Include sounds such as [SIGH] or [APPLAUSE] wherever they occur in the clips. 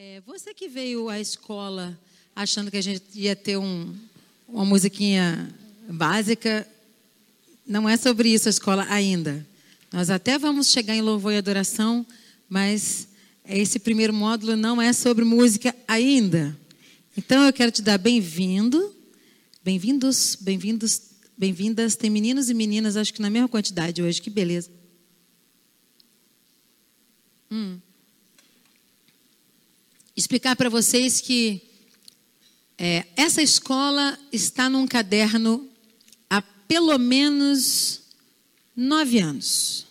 É, você que veio à escola achando que a gente ia ter um, uma musiquinha básica, não é sobre isso a escola ainda. Nós até vamos chegar em louvor e adoração, mas esse primeiro módulo não é sobre música ainda. Então eu quero te dar bem-vindo, bem-vindos, bem-vindos, bem-vindas. Tem meninos e meninas, acho que na mesma quantidade hoje, que beleza. Hum explicar para vocês que é, essa escola está num caderno há pelo menos nove anos,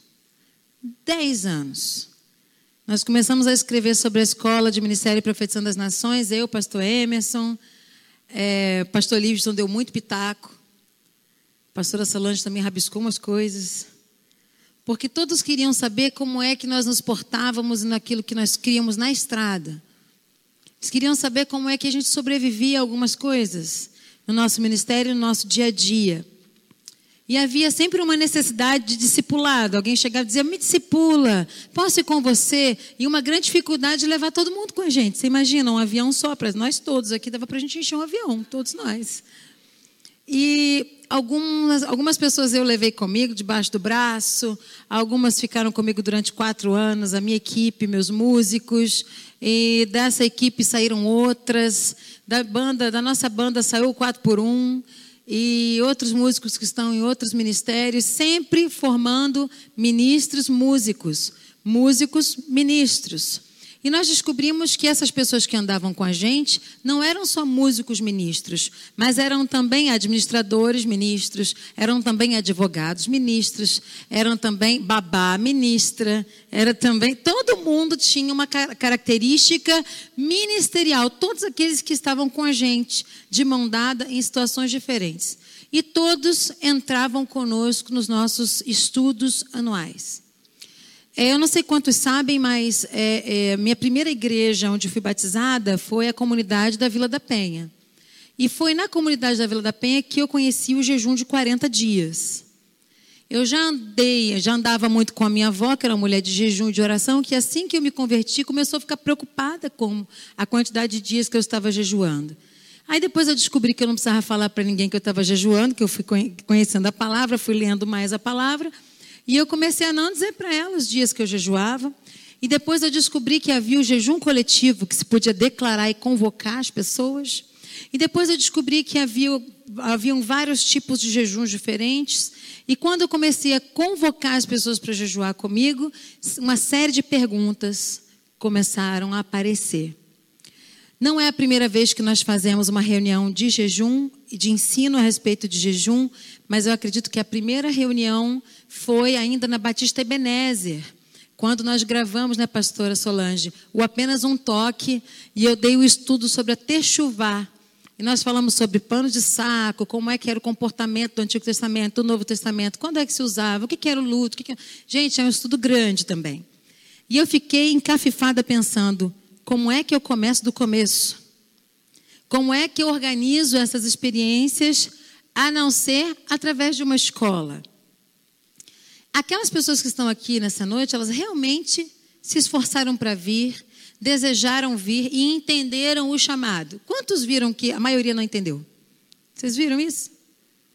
dez anos. Nós começamos a escrever sobre a escola de Ministério e Profetização das Nações, eu, pastor Emerson, é, pastor Livingston deu muito pitaco, pastora Solange também rabiscou umas coisas, porque todos queriam saber como é que nós nos portávamos naquilo que nós criamos na estrada. Eles queriam saber como é que a gente sobrevivia a algumas coisas no nosso ministério, no nosso dia a dia. E havia sempre uma necessidade de discipulado. Alguém chegava e dizia: Me discipula, posso ir com você? E uma grande dificuldade de levar todo mundo com a gente. Você imagina, um avião só para nós todos aqui, dava para a gente encher um avião, todos nós. E algumas, algumas pessoas eu levei comigo debaixo do braço, algumas ficaram comigo durante quatro anos, a minha equipe, meus músicos, e dessa equipe saíram outras, da banda, da nossa banda saiu o 4 por 1 e outros músicos que estão em outros ministérios, sempre formando ministros músicos, músicos ministros. E nós descobrimos que essas pessoas que andavam com a gente não eram só músicos ministros, mas eram também administradores ministros, eram também advogados ministros, eram também babá ministra, era também todo mundo tinha uma característica ministerial, todos aqueles que estavam com a gente de mão dada em situações diferentes. E todos entravam conosco nos nossos estudos anuais. É, eu não sei quantos sabem, mas é, é, minha primeira igreja onde fui batizada foi a comunidade da Vila da Penha. E foi na comunidade da Vila da Penha que eu conheci o jejum de 40 dias. Eu já andei, já andava muito com a minha avó, que era uma mulher de jejum e de oração, que assim que eu me converti, começou a ficar preocupada com a quantidade de dias que eu estava jejuando. Aí depois eu descobri que eu não precisava falar para ninguém que eu estava jejuando, que eu fui conhecendo a palavra, fui lendo mais a palavra. E eu comecei a não dizer para ela os dias que eu jejuava. E depois eu descobri que havia o jejum coletivo, que se podia declarar e convocar as pessoas. E depois eu descobri que havia, haviam vários tipos de jejuns diferentes. E quando eu comecei a convocar as pessoas para jejuar comigo, uma série de perguntas começaram a aparecer. Não é a primeira vez que nós fazemos uma reunião de jejum e de ensino a respeito de jejum, mas eu acredito que a primeira reunião foi ainda na Batista Ebenezer, quando nós gravamos, né, pastora Solange, o apenas um toque, e eu dei o estudo sobre a techuvá. E nós falamos sobre pano de saco, como é que era o comportamento do Antigo Testamento, do Novo Testamento, quando é que se usava, o que, que era o luto. Que que... Gente, é um estudo grande também. E eu fiquei encafifada pensando, como é que eu começo do começo? Como é que eu organizo essas experiências, a não ser através de uma escola? Aquelas pessoas que estão aqui nessa noite, elas realmente se esforçaram para vir, desejaram vir e entenderam o chamado. Quantos viram que a maioria não entendeu? Vocês viram isso?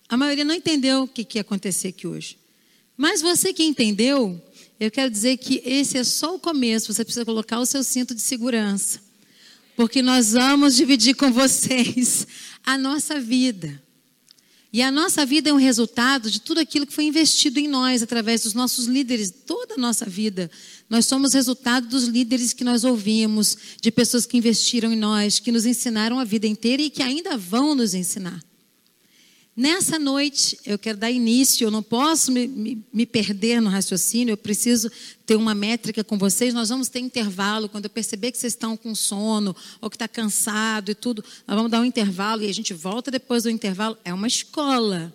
A maioria não entendeu o que, que ia acontecer aqui hoje. Mas você que entendeu, eu quero dizer que esse é só o começo, você precisa colocar o seu cinto de segurança. Porque nós vamos dividir com [LAUGHS] vocês a nossa vida. E a nossa vida é um resultado de tudo aquilo que foi investido em nós através dos nossos líderes, toda a nossa vida. Nós somos resultado dos líderes que nós ouvimos, de pessoas que investiram em nós, que nos ensinaram a vida inteira e que ainda vão nos ensinar. Nessa noite, eu quero dar início, eu não posso me, me, me, perder no raciocínio, eu preciso ter uma métrica com vocês. Nós vamos ter intervalo, quando eu perceber que vocês estão com sono, ou que está cansado e tudo, nós vamos dar um intervalo e a gente volta depois do intervalo. É uma escola.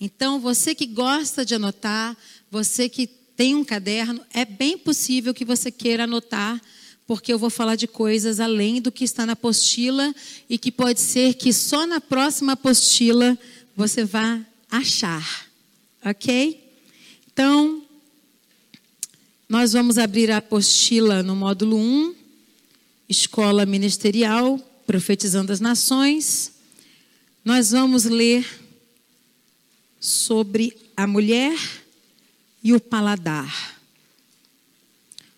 Então, você que gosta de anotar, você que tem um caderno, é bem possível que você queira anotar porque eu vou falar de coisas além do que está na apostila e que pode ser que só na próxima apostila você vá achar. Ok? Então, nós vamos abrir a apostila no módulo 1 escola ministerial, profetizando as nações, nós vamos ler sobre a mulher e o paladar.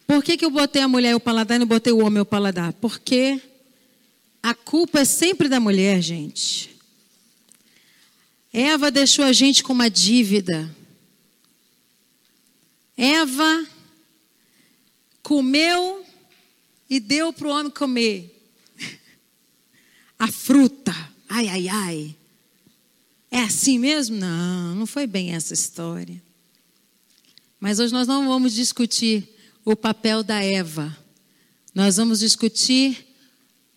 Por que, que eu botei a mulher e o paladar e não botei o homem e o paladar? Porque a culpa é sempre da mulher, gente. Eva deixou a gente com uma dívida. Eva comeu e deu para o homem comer. [LAUGHS] A fruta. Ai, ai, ai. É assim mesmo? Não, não foi bem essa história. Mas hoje nós não vamos discutir o papel da Eva. Nós vamos discutir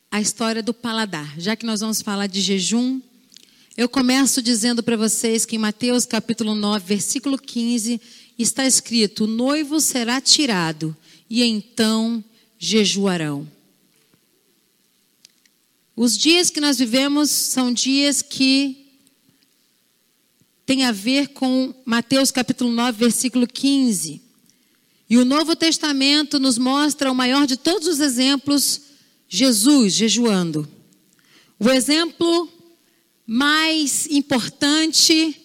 a história do paladar. Já que nós vamos falar de jejum, eu começo dizendo para vocês que em Mateus capítulo 9, versículo 15, está escrito: O noivo será tirado e então jejuarão. Os dias que nós vivemos são dias que têm a ver com Mateus capítulo 9, versículo 15. E o Novo Testamento nos mostra o maior de todos os exemplos, Jesus jejuando. O exemplo mais importante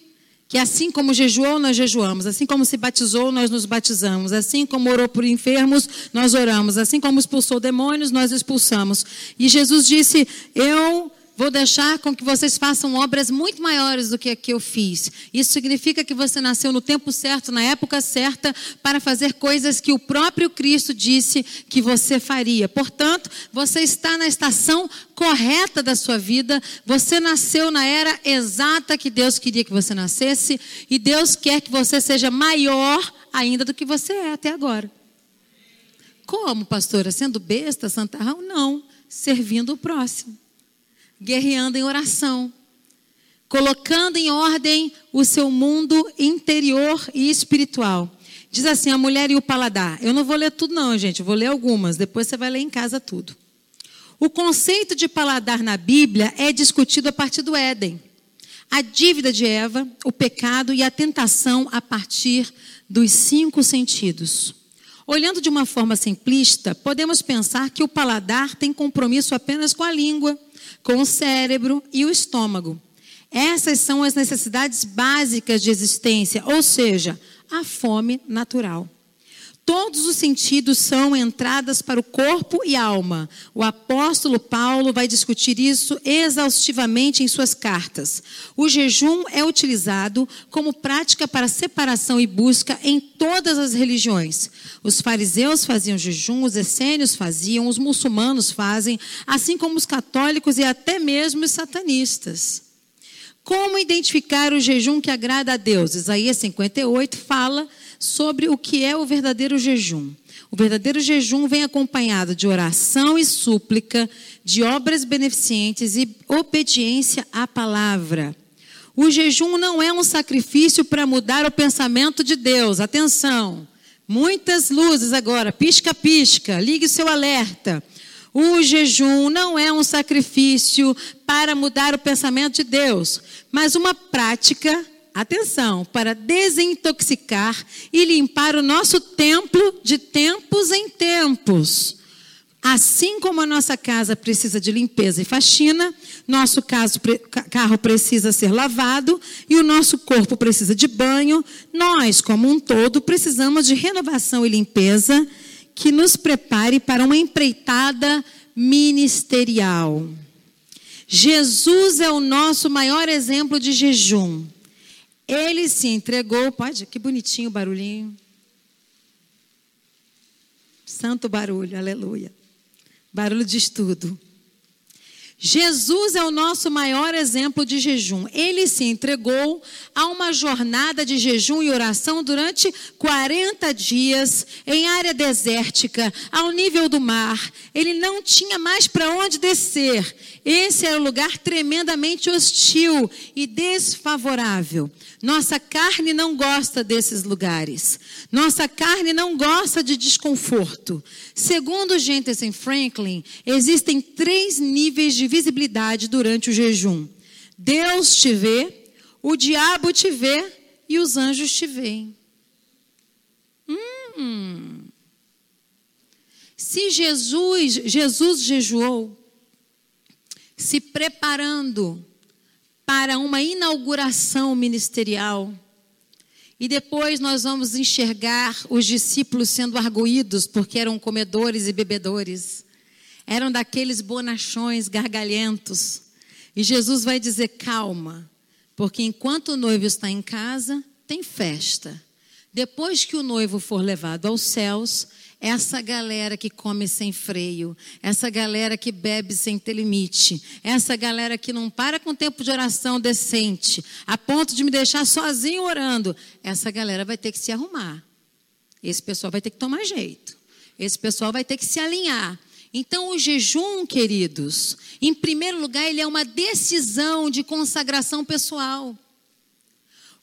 que assim como jejuou, nós jejuamos, assim como se batizou, nós nos batizamos, assim como orou por enfermos, nós oramos, assim como expulsou demônios, nós expulsamos. E Jesus disse: Eu vou deixar com que vocês façam obras muito maiores do que a que eu fiz. Isso significa que você nasceu no tempo certo, na época certa, para fazer coisas que o próprio Cristo disse que você faria. Portanto, você está na estação correta da sua vida, você nasceu na era exata que Deus queria que você nascesse, e Deus quer que você seja maior ainda do que você é até agora. Como, pastora? Sendo besta, santarrão? Não, servindo o próximo guerreando em oração, colocando em ordem o seu mundo interior e espiritual. Diz assim: a mulher e o paladar. Eu não vou ler tudo, não, gente, vou ler algumas, depois você vai ler em casa tudo. O conceito de paladar na Bíblia é discutido a partir do Éden. A dívida de Eva, o pecado e a tentação a partir dos cinco sentidos. Olhando de uma forma simplista, podemos pensar que o paladar tem compromisso apenas com a língua, com o cérebro e o estômago. Essas são as necessidades básicas de existência, ou seja, a fome natural. Todos os sentidos são entradas para o corpo e alma. O apóstolo Paulo vai discutir isso exaustivamente em suas cartas. O jejum é utilizado como prática para separação e busca em todas as religiões. Os fariseus faziam jejum, os essênios faziam, os muçulmanos fazem, assim como os católicos e até mesmo os satanistas. Como identificar o jejum que agrada a Deus? Isaías 58 fala sobre o que é o verdadeiro jejum. O verdadeiro jejum vem acompanhado de oração e súplica, de obras beneficentes e obediência à palavra. O jejum não é um sacrifício para mudar o pensamento de Deus. Atenção. Muitas luzes agora, pisca, pisca, ligue seu alerta. O jejum não é um sacrifício para mudar o pensamento de Deus, mas uma prática atenção, para desintoxicar e limpar o nosso templo de tempos em tempos. Assim como a nossa casa precisa de limpeza e faxina, nosso caso, carro precisa ser lavado e o nosso corpo precisa de banho, nós, como um todo, precisamos de renovação e limpeza que nos prepare para uma empreitada ministerial. Jesus é o nosso maior exemplo de jejum. Ele se entregou, pode, que bonitinho o barulhinho. Santo barulho, aleluia. Barulho de estudo. Jesus é o nosso maior exemplo de jejum. Ele se entregou a uma jornada de jejum e oração durante 40 dias em área desértica, ao nível do mar. Ele não tinha mais para onde descer. Esse era um lugar tremendamente hostil e desfavorável. Nossa carne não gosta desses lugares. Nossa carne não gosta de desconforto. Segundo Jensen Franklin, existem três níveis de visibilidade durante o jejum: Deus te vê, o diabo te vê e os anjos te veem. Hum. Se Jesus, Jesus jejuou, se preparando para uma inauguração ministerial, e depois nós vamos enxergar os discípulos sendo arguídos porque eram comedores e bebedores. Eram daqueles bonachões gargalhentos. E Jesus vai dizer: calma, porque enquanto o noivo está em casa, tem festa. Depois que o noivo for levado aos céus, essa galera que come sem freio, essa galera que bebe sem ter limite, essa galera que não para com tempo de oração decente, a ponto de me deixar sozinho orando, essa galera vai ter que se arrumar. Esse pessoal vai ter que tomar jeito. Esse pessoal vai ter que se alinhar. Então, o jejum, queridos, em primeiro lugar, ele é uma decisão de consagração pessoal.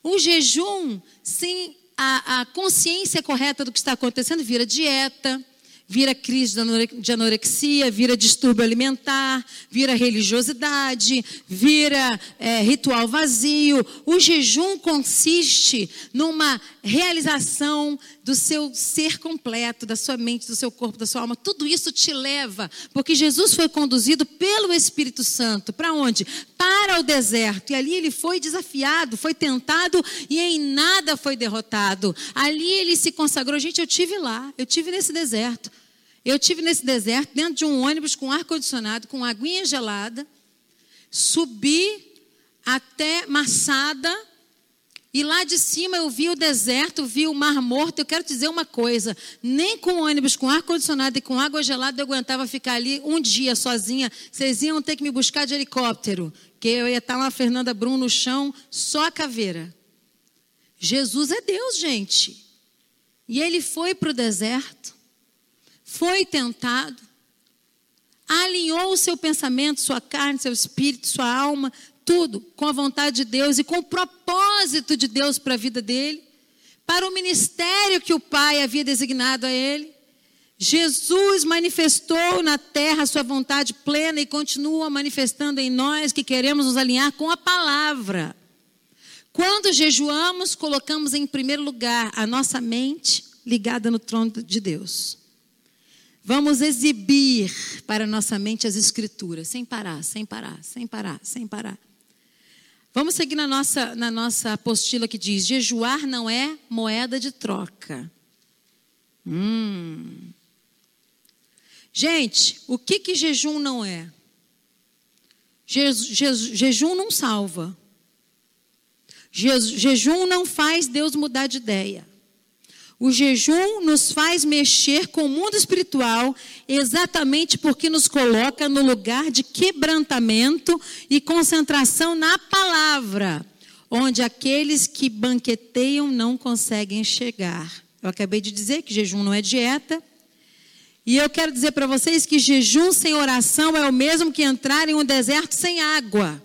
O jejum, sem a, a consciência correta do que está acontecendo, vira dieta, vira crise de anorexia, vira distúrbio alimentar, vira religiosidade, vira é, ritual vazio. O jejum consiste numa realização do seu ser completo, da sua mente, do seu corpo, da sua alma. Tudo isso te leva, porque Jesus foi conduzido pelo Espírito Santo. Para onde? Para o deserto. E ali ele foi desafiado, foi tentado e em nada foi derrotado. Ali ele se consagrou. Gente, eu tive lá, eu tive nesse deserto. Eu tive nesse deserto, dentro de um ônibus com ar-condicionado, com aguinha gelada. Subi até Massada e lá de cima eu vi o deserto, vi o mar morto. Eu quero te dizer uma coisa: nem com ônibus, com ar-condicionado e com água gelada eu aguentava ficar ali um dia sozinha. Vocês iam ter que me buscar de helicóptero, que eu ia estar lá, Fernanda Brum, no chão, só a caveira. Jesus é Deus, gente. E ele foi para o deserto, foi tentado, alinhou o seu pensamento, sua carne, seu espírito, sua alma, tudo com a vontade de Deus e com o propósito de Deus para a vida dele, para o ministério que o Pai havia designado a ele. Jesus manifestou na terra a sua vontade plena e continua manifestando em nós que queremos nos alinhar com a palavra. Quando jejuamos, colocamos em primeiro lugar a nossa mente ligada no trono de Deus. Vamos exibir para nossa mente as escrituras, sem parar, sem parar, sem parar, sem parar. Vamos seguir na nossa, na nossa apostila que diz: jejuar não é moeda de troca. Hum. Gente, o que, que jejum não é? Je, je, jejum não salva. Je, jejum não faz Deus mudar de ideia. O jejum nos faz mexer com o mundo espiritual, exatamente porque nos coloca no lugar de quebrantamento e concentração na palavra, onde aqueles que banqueteiam não conseguem chegar. Eu acabei de dizer que jejum não é dieta. E eu quero dizer para vocês que jejum sem oração é o mesmo que entrar em um deserto sem água.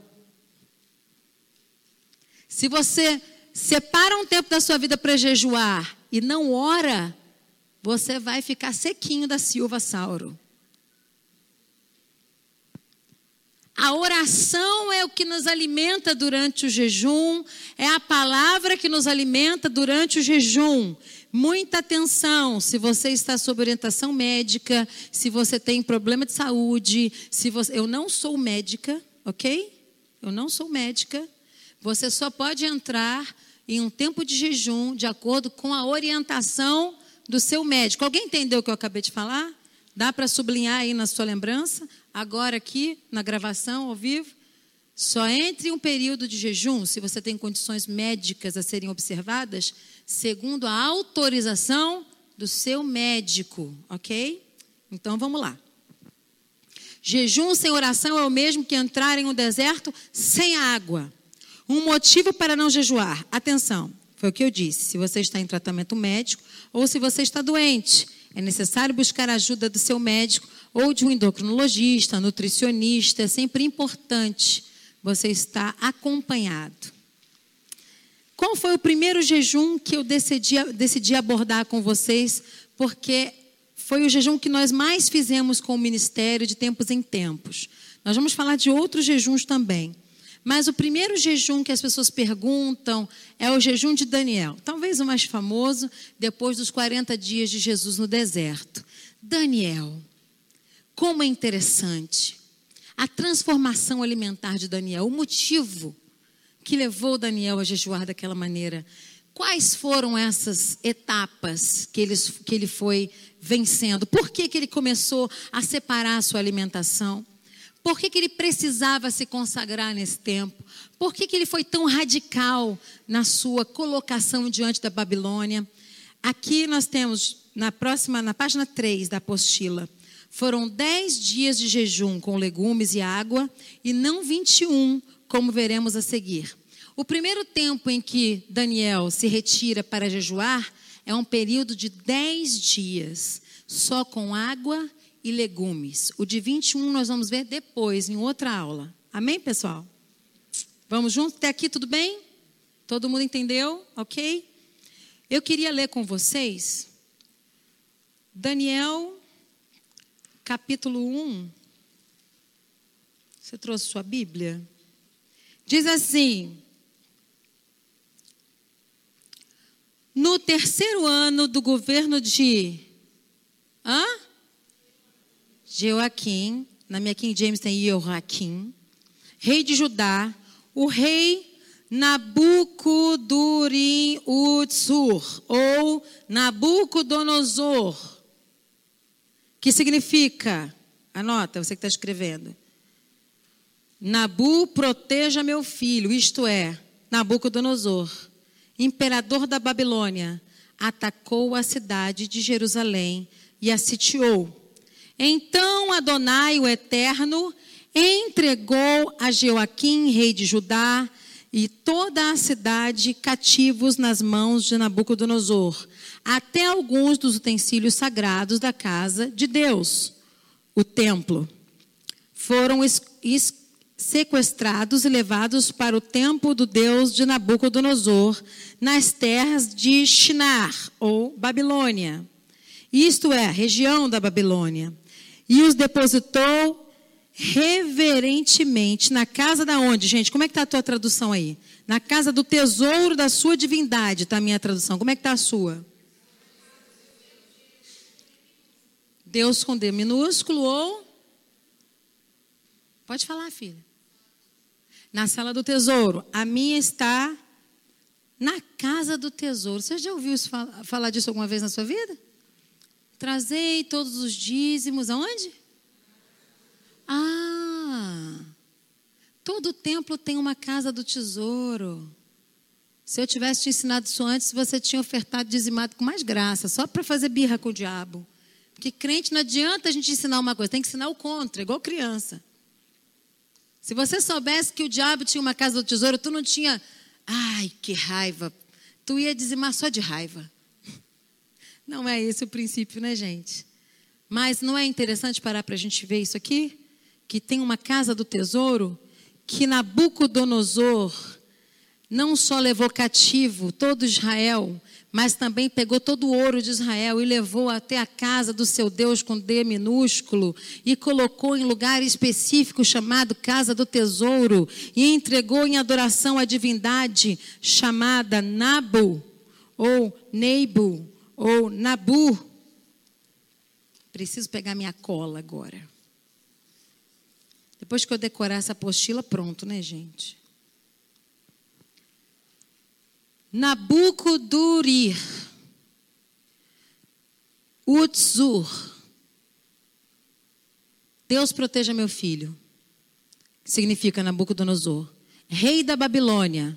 Se você separa um tempo da sua vida para jejuar e não ora, você vai ficar sequinho da Silva Sauro. A oração é o que nos alimenta durante o jejum, é a palavra que nos alimenta durante o jejum. Muita atenção se você está sob orientação médica, se você tem problema de saúde, se você, eu não sou médica, ok? Eu não sou médica. Você só pode entrar em um tempo de jejum, de acordo com a orientação do seu médico. Alguém entendeu o que eu acabei de falar? Dá para sublinhar aí na sua lembrança? Agora aqui, na gravação, ao vivo. Só entre um período de jejum, se você tem condições médicas a serem observadas, segundo a autorização do seu médico, ok? Então vamos lá. Jejum sem oração é o mesmo que entrar em um deserto sem água. Um motivo para não jejuar. Atenção, foi o que eu disse. Se você está em tratamento médico ou se você está doente, é necessário buscar a ajuda do seu médico ou de um endocrinologista, nutricionista. É sempre importante você estar acompanhado. Qual foi o primeiro jejum que eu decidi, decidi abordar com vocês? Porque foi o jejum que nós mais fizemos com o ministério de tempos em tempos. Nós vamos falar de outros jejuns também. Mas o primeiro jejum que as pessoas perguntam é o jejum de Daniel, talvez o mais famoso, depois dos 40 dias de Jesus no deserto. Daniel, como é interessante a transformação alimentar de Daniel, o motivo que levou Daniel a jejuar daquela maneira. Quais foram essas etapas que ele, que ele foi vencendo? Por que, que ele começou a separar a sua alimentação? Por que, que ele precisava se consagrar nesse tempo? Por que, que ele foi tão radical na sua colocação diante da Babilônia? Aqui nós temos, na próxima, na página 3 da apostila, foram dez dias de jejum com legumes e água, e não 21, como veremos a seguir. O primeiro tempo em que Daniel se retira para jejuar é um período de dez dias, só com água e legumes. O de 21 nós vamos ver depois, em outra aula. Amém, pessoal? Vamos juntos? Até aqui tudo bem? Todo mundo entendeu? Ok? Eu queria ler com vocês Daniel, capítulo 1. Você trouxe sua Bíblia? Diz assim: No terceiro ano do governo de hã? Joaquim, na minha King James tem Joaquim, rei de Judá, o rei Nabucodorim Utsur, ou Nabucodonosor, que significa, anota, você que está escrevendo, Nabu proteja meu filho, isto é, Nabucodonosor imperador da Babilônia, atacou a cidade de Jerusalém e a sitiou. Então Adonai, o Eterno, entregou a Joaquim, rei de Judá, e toda a cidade cativos nas mãos de Nabucodonosor, até alguns dos utensílios sagrados da casa de Deus, o templo. Foram sequestrados e levados para o templo do Deus de Nabucodonosor, nas terras de Shinar, ou Babilônia. Isto é, região da Babilônia. E os depositou reverentemente na casa da onde, gente? Como é que está a tua tradução aí? Na casa do tesouro da sua divindade, está a minha tradução. Como é que está a sua? Deus com D minúsculo ou? Pode falar, filha na sala do tesouro. A minha está na casa do tesouro. Você já ouviu falar disso alguma vez na sua vida? Trazei todos os dízimos aonde? Ah, todo templo tem uma casa do tesouro. Se eu tivesse te ensinado isso antes, você tinha ofertado dizimado com mais graça, só para fazer birra com o diabo. Porque crente não adianta a gente ensinar uma coisa, tem que ensinar o contra, igual criança. Se você soubesse que o diabo tinha uma casa do tesouro, tu não tinha, ai, que raiva. Tu ia dizimar só de raiva. Não é esse o princípio, né, gente? Mas não é interessante parar para a gente ver isso aqui? Que tem uma casa do tesouro que Nabucodonosor não só levou cativo todo Israel, mas também pegou todo o ouro de Israel e levou até a casa do seu Deus com D minúsculo e colocou em lugar específico chamado Casa do Tesouro e entregou em adoração à divindade chamada Nabu ou Neibu ou Nabu. Preciso pegar minha cola agora. Depois que eu decorar essa apostila, pronto, né, gente? Nabucodorir, Utzur. Deus proteja meu filho. Significa Nabucodonosor. Rei da Babilônia.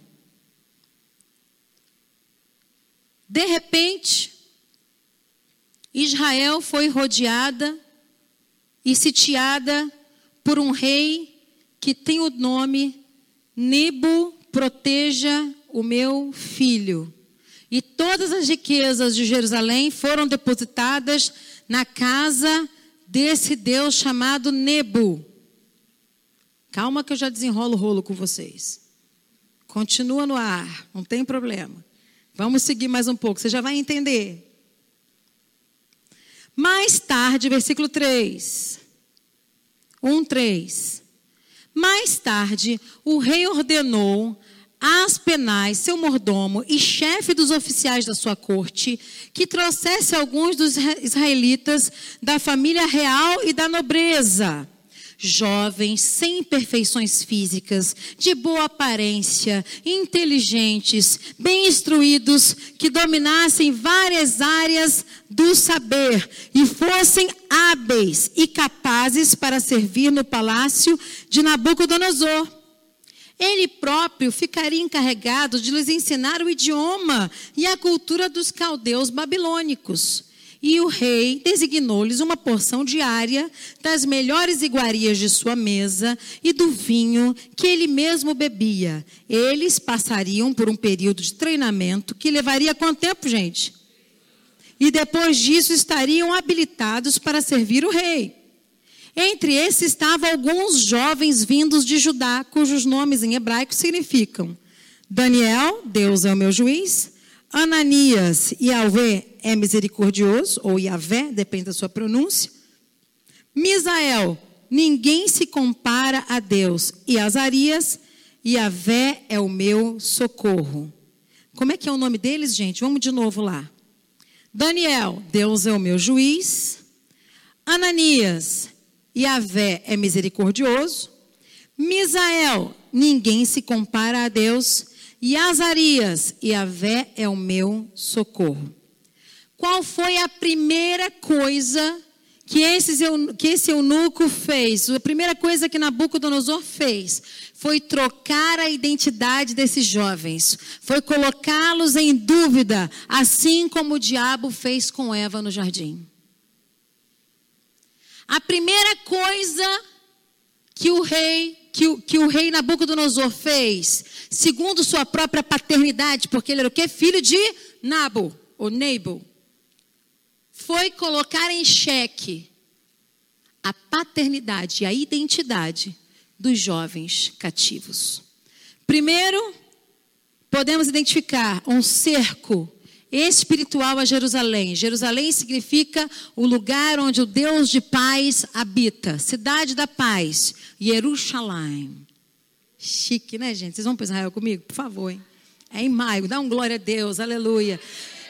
De repente, Israel foi rodeada e sitiada por um rei que tem o nome Nebo Proteja o meu filho. E todas as riquezas de Jerusalém foram depositadas na casa desse Deus chamado Nebo. Calma que eu já desenrolo o rolo com vocês. Continua no ar, não tem problema. Vamos seguir mais um pouco, você já vai entender. Mais tarde, versículo 3. 1, 3. Mais tarde, o rei ordenou Aspenais, seu mordomo e chefe dos oficiais da sua corte, que trouxesse alguns dos israelitas da família real e da nobreza jovens, sem imperfeições físicas, de boa aparência, inteligentes, bem instruídos, que dominassem várias áreas do saber e fossem hábeis e capazes para servir no palácio de Nabucodonosor. Ele próprio ficaria encarregado de lhes ensinar o idioma e a cultura dos caldeus babilônicos e o rei designou-lhes uma porção diária das melhores iguarias de sua mesa e do vinho que ele mesmo bebia. Eles passariam por um período de treinamento que levaria quanto tempo, gente? E depois disso estariam habilitados para servir o rei. Entre esses estavam alguns jovens vindos de Judá, cujos nomes em hebraico significam Daniel, Deus é o meu juiz, Ananias, Yahvé é misericordioso, ou Yahvé, depende da sua pronúncia. Misael, ninguém se compara a Deus. E Azarias, Yahvé é o meu socorro. Como é que é o nome deles, gente? Vamos de novo lá. Daniel, Deus é o meu juiz. Ananias, Yahvé é misericordioso. Misael, ninguém se compara a Deus. E Azarias, Yahvé é o meu socorro. Qual foi a primeira coisa que, esses, que esse eunuco fez? A primeira coisa que Nabucodonosor fez foi trocar a identidade desses jovens, foi colocá-los em dúvida, assim como o diabo fez com Eva no jardim. A primeira coisa que o rei que o, que o rei Nabucodonosor fez, segundo sua própria paternidade, porque ele era o quê? Filho de Nabo, ou Nabal, foi colocar em xeque a paternidade e a identidade dos jovens cativos. Primeiro, podemos identificar um cerco espiritual a Jerusalém. Jerusalém significa o lugar onde o Deus de paz habita, cidade da paz, Jerusalém. Chique, né, gente? Vocês vão para Israel comigo? Por favor, hein? É em maio, dá um glória a Deus, aleluia.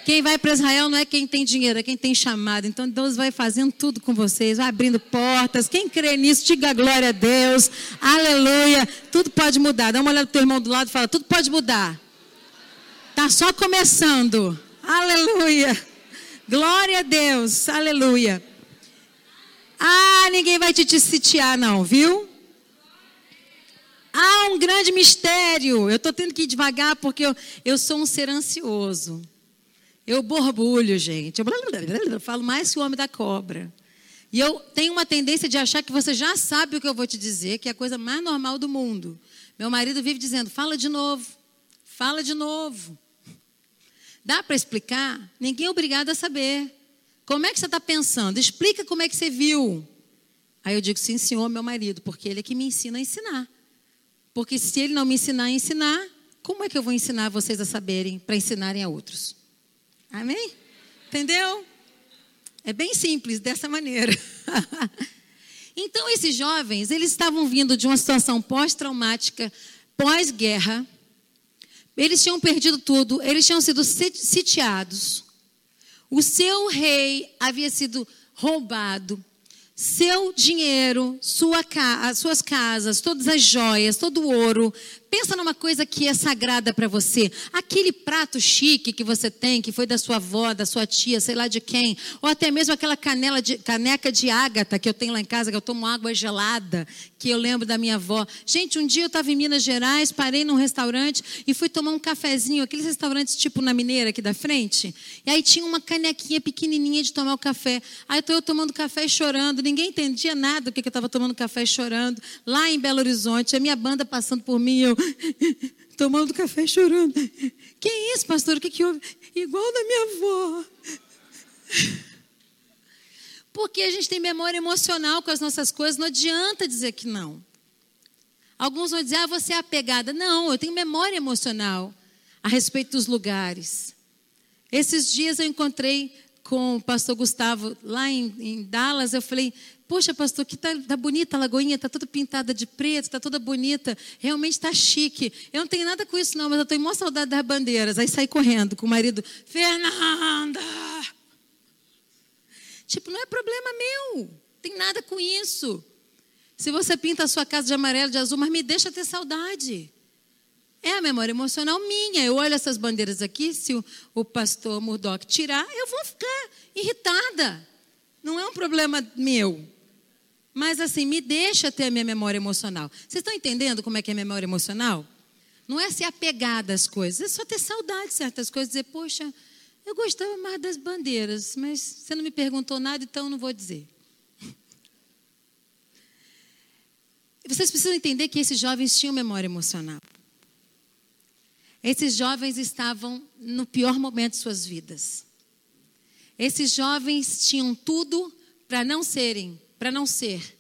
Quem vai para Israel não é quem tem dinheiro, é quem tem chamado. Então Deus vai fazendo tudo com vocês, vai abrindo portas. Quem crê nisso, diga glória a Deus, aleluia. Tudo pode mudar. Dá uma olhada pro teu irmão do lado e fala: tudo pode mudar. Tá só começando. Aleluia. Glória a Deus. Aleluia. Ah, ninguém vai te sitiar, não, viu? Há um grande mistério. Eu estou tendo que ir devagar porque eu, eu sou um ser ansioso. Eu borbulho, gente. Eu, eu [LAUGHS] falo mais que o homem da cobra. E eu tenho uma tendência de achar que você já sabe o que eu vou te dizer, que é a coisa mais normal do mundo. Meu marido vive dizendo: fala de novo, fala de novo. Dá para explicar? Ninguém é obrigado a saber. Como é que você está pensando? Explica como é que você viu. Aí eu digo, sim, senhor, meu marido, porque ele é que me ensina a ensinar. Porque se ele não me ensinar a ensinar, como é que eu vou ensinar vocês a saberem para ensinarem a outros? Amém? Entendeu? É bem simples dessa maneira. [LAUGHS] então esses jovens, eles estavam vindo de uma situação pós-traumática, pós-guerra, eles tinham perdido tudo, eles tinham sido sitiados. O seu rei havia sido roubado. Seu dinheiro, sua ca suas casas, todas as joias, todo o ouro, Pensa numa coisa que é sagrada para você. Aquele prato chique que você tem, que foi da sua avó, da sua tia, sei lá de quem. Ou até mesmo aquela de, caneca de ágata que eu tenho lá em casa, que eu tomo água gelada, que eu lembro da minha avó. Gente, um dia eu estava em Minas Gerais, parei num restaurante e fui tomar um cafezinho, aqueles restaurantes tipo na Mineira aqui da frente. E aí tinha uma canequinha pequenininha de tomar o café. Aí estou eu tomando café e chorando. Ninguém entendia nada do que eu estava tomando café e chorando. Lá em Belo Horizonte, a minha banda passando por mim, eu tomando café chorando. Que é isso, pastor? O que, que houve? Igual da minha avó. Porque a gente tem memória emocional com as nossas coisas, não adianta dizer que não. Alguns vão dizer, ah, você é apegada. Não, eu tenho memória emocional a respeito dos lugares. Esses dias eu encontrei com o pastor Gustavo lá em, em Dallas, eu falei, Poxa, pastor, que tá, tá bonita a lagoinha, tá toda pintada de preto, tá toda bonita, realmente tá chique. Eu não tenho nada com isso, não, mas eu tenho maior saudade das bandeiras. Aí saí correndo com o marido, Fernanda! Tipo, não é problema meu, tem nada com isso. Se você pinta a sua casa de amarelo, de azul, mas me deixa ter saudade. É a memória emocional minha. Eu olho essas bandeiras aqui, se o, o pastor Murdoch tirar, eu vou ficar irritada. Não é um problema meu. Mas assim, me deixa ter a minha memória emocional. Vocês estão entendendo como é que é a memória emocional? Não é se apegar das coisas, é só ter saudade de certas coisas, dizer, poxa, eu gostava mais das bandeiras, mas você não me perguntou nada, então não vou dizer. [LAUGHS] Vocês precisam entender que esses jovens tinham memória emocional. Esses jovens estavam no pior momento de suas vidas. Esses jovens tinham tudo para não serem, para não ser,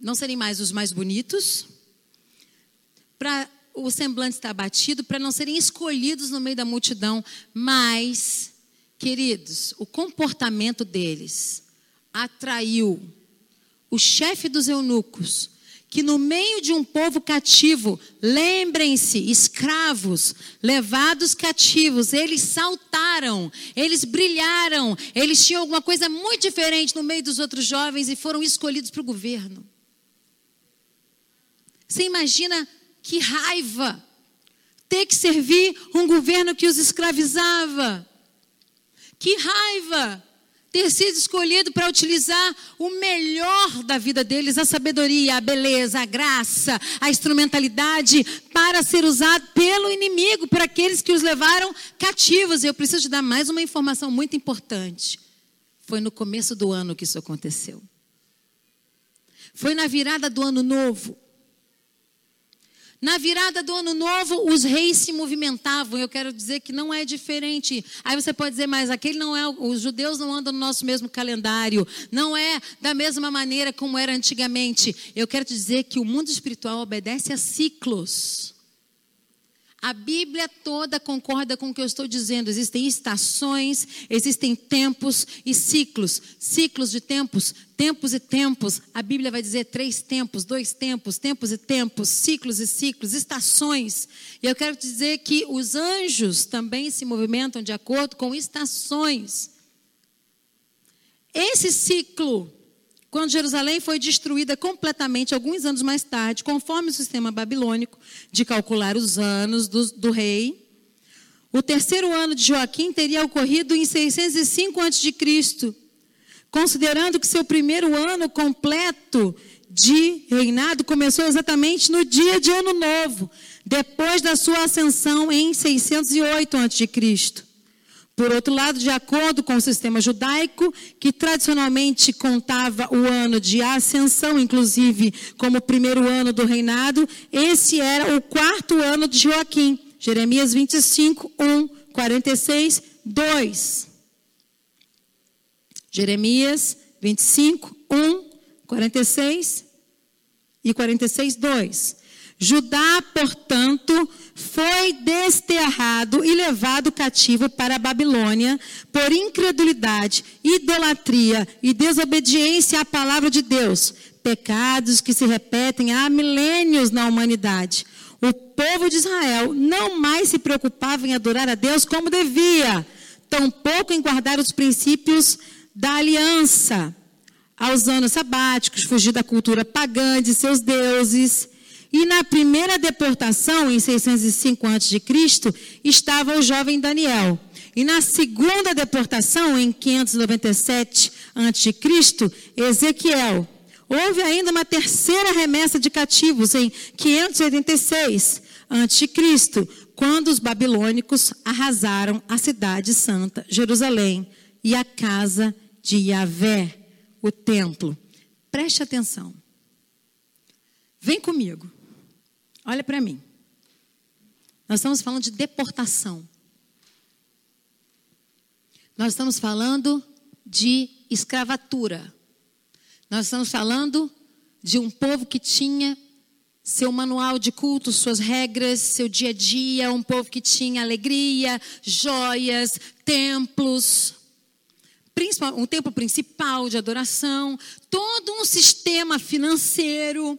não serem mais os mais bonitos, para o semblante estar abatido, para não serem escolhidos no meio da multidão, mas, queridos, o comportamento deles atraiu o chefe dos eunucos, que no meio de um povo cativo, lembrem-se, escravos, levados cativos, eles saltaram, eles brilharam, eles tinham alguma coisa muito diferente no meio dos outros jovens e foram escolhidos para o governo. Você imagina que raiva ter que servir um governo que os escravizava? Que raiva ter sido escolhido para utilizar o melhor da vida deles, a sabedoria, a beleza, a graça, a instrumentalidade, para ser usado pelo inimigo, por aqueles que os levaram cativos. E eu preciso te dar mais uma informação muito importante. Foi no começo do ano que isso aconteceu. Foi na virada do ano novo. Na virada do ano novo, os reis se movimentavam. Eu quero dizer que não é diferente. Aí você pode dizer, mas aquele não é. Os judeus não andam no nosso mesmo calendário. Não é da mesma maneira como era antigamente. Eu quero dizer que o mundo espiritual obedece a ciclos. A Bíblia toda concorda com o que eu estou dizendo. Existem estações, existem tempos e ciclos. Ciclos de tempos, tempos e tempos. A Bíblia vai dizer três tempos, dois tempos, tempos e tempos, ciclos e ciclos, estações. E eu quero dizer que os anjos também se movimentam de acordo com estações. Esse ciclo quando Jerusalém foi destruída completamente, alguns anos mais tarde, conforme o sistema babilônico de calcular os anos do, do rei, o terceiro ano de Joaquim teria ocorrido em 605 a.C., considerando que seu primeiro ano completo de reinado começou exatamente no dia de Ano Novo, depois da sua ascensão em 608 a.C. Por outro lado, de acordo com o sistema judaico, que tradicionalmente contava o ano de ascensão, inclusive como primeiro ano do reinado, esse era o quarto ano de Joaquim. Jeremias 25, 1, 46, 2. Jeremias 25, 1, 46 e 46, 2. Judá, portanto, foi desterrado e levado cativo para a Babilônia por incredulidade, idolatria e desobediência à palavra de Deus, pecados que se repetem há milênios na humanidade. O povo de Israel não mais se preocupava em adorar a Deus como devia, tampouco em guardar os princípios da aliança, aos anos sabáticos, fugir da cultura pagã de seus deuses e na primeira deportação, em 605 a.C., estava o jovem Daniel. E na segunda deportação, em 597 a.C., Ezequiel. Houve ainda uma terceira remessa de cativos em 586 a.C., quando os babilônicos arrasaram a cidade santa, Jerusalém, e a casa de Yahvé, o templo. Preste atenção. Vem comigo. Olha para mim. Nós estamos falando de deportação. Nós estamos falando de escravatura. Nós estamos falando de um povo que tinha seu manual de culto, suas regras, seu dia a dia, um povo que tinha alegria, joias, templos. um templo principal de adoração, todo um sistema financeiro.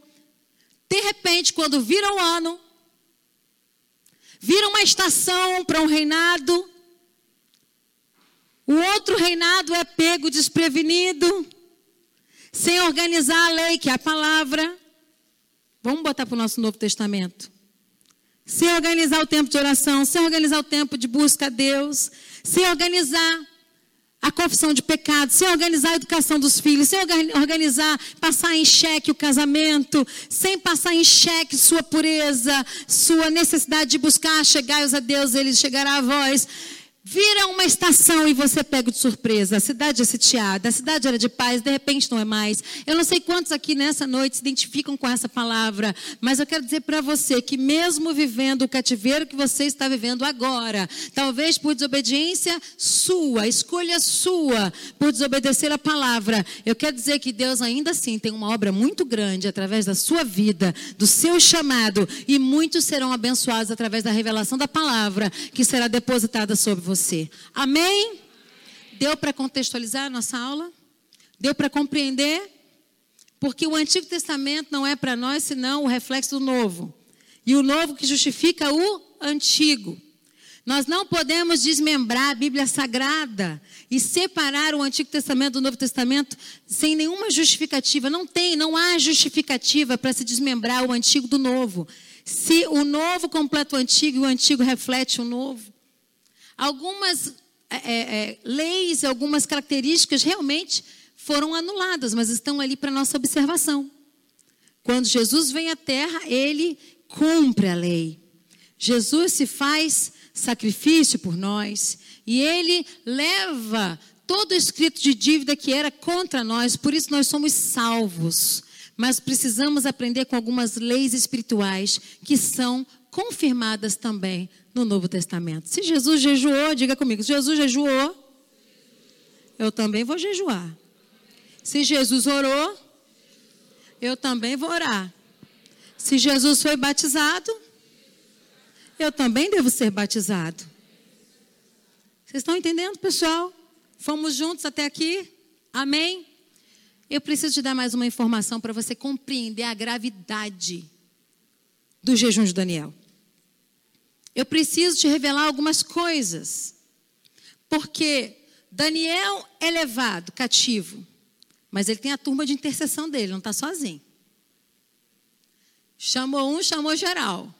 De repente, quando vira o ano, vira uma estação para um reinado, o outro reinado é pego desprevenido, sem organizar a lei, que é a palavra. Vamos botar para o nosso Novo Testamento. Sem organizar o tempo de oração, sem organizar o tempo de busca a Deus, sem organizar a confissão de pecados, sem organizar a educação dos filhos, sem organizar, passar em xeque o casamento, sem passar em xeque sua pureza, sua necessidade de buscar chegar a Deus, ele chegará a vós. Vira uma estação e você pega de surpresa. A cidade é sitiada, a cidade era de paz, de repente não é mais. Eu não sei quantos aqui nessa noite se identificam com essa palavra, mas eu quero dizer para você que, mesmo vivendo o cativeiro que você está vivendo agora, talvez por desobediência sua, escolha sua, por desobedecer a palavra, eu quero dizer que Deus ainda assim tem uma obra muito grande através da sua vida, do seu chamado, e muitos serão abençoados através da revelação da palavra que será depositada sobre você você. Amém? Deu para contextualizar a nossa aula? Deu para compreender? Porque o Antigo Testamento não é para nós senão o reflexo do Novo. E o Novo que justifica o Antigo. Nós não podemos desmembrar a Bíblia Sagrada e separar o Antigo Testamento do Novo Testamento sem nenhuma justificativa. Não tem, não há justificativa para se desmembrar o Antigo do Novo. Se o Novo completa o Antigo e o Antigo reflete o Novo. Algumas é, é, é, leis, algumas características realmente foram anuladas, mas estão ali para nossa observação. Quando Jesus vem à terra, ele cumpre a lei. Jesus se faz sacrifício por nós e ele leva todo o escrito de dívida que era contra nós, por isso nós somos salvos. Mas precisamos aprender com algumas leis espirituais que são confirmadas também no Novo Testamento. Se Jesus jejuou, diga comigo, se Jesus jejuou, eu também vou jejuar. Se Jesus orou, eu também vou orar. Se Jesus foi batizado, eu também devo ser batizado. Vocês estão entendendo, pessoal? Fomos juntos até aqui? Amém? Eu preciso te dar mais uma informação para você compreender a gravidade do jejum de Daniel eu preciso te revelar algumas coisas. Porque Daniel é levado cativo, mas ele tem a turma de intercessão dele, não está sozinho. Chamou um, chamou geral.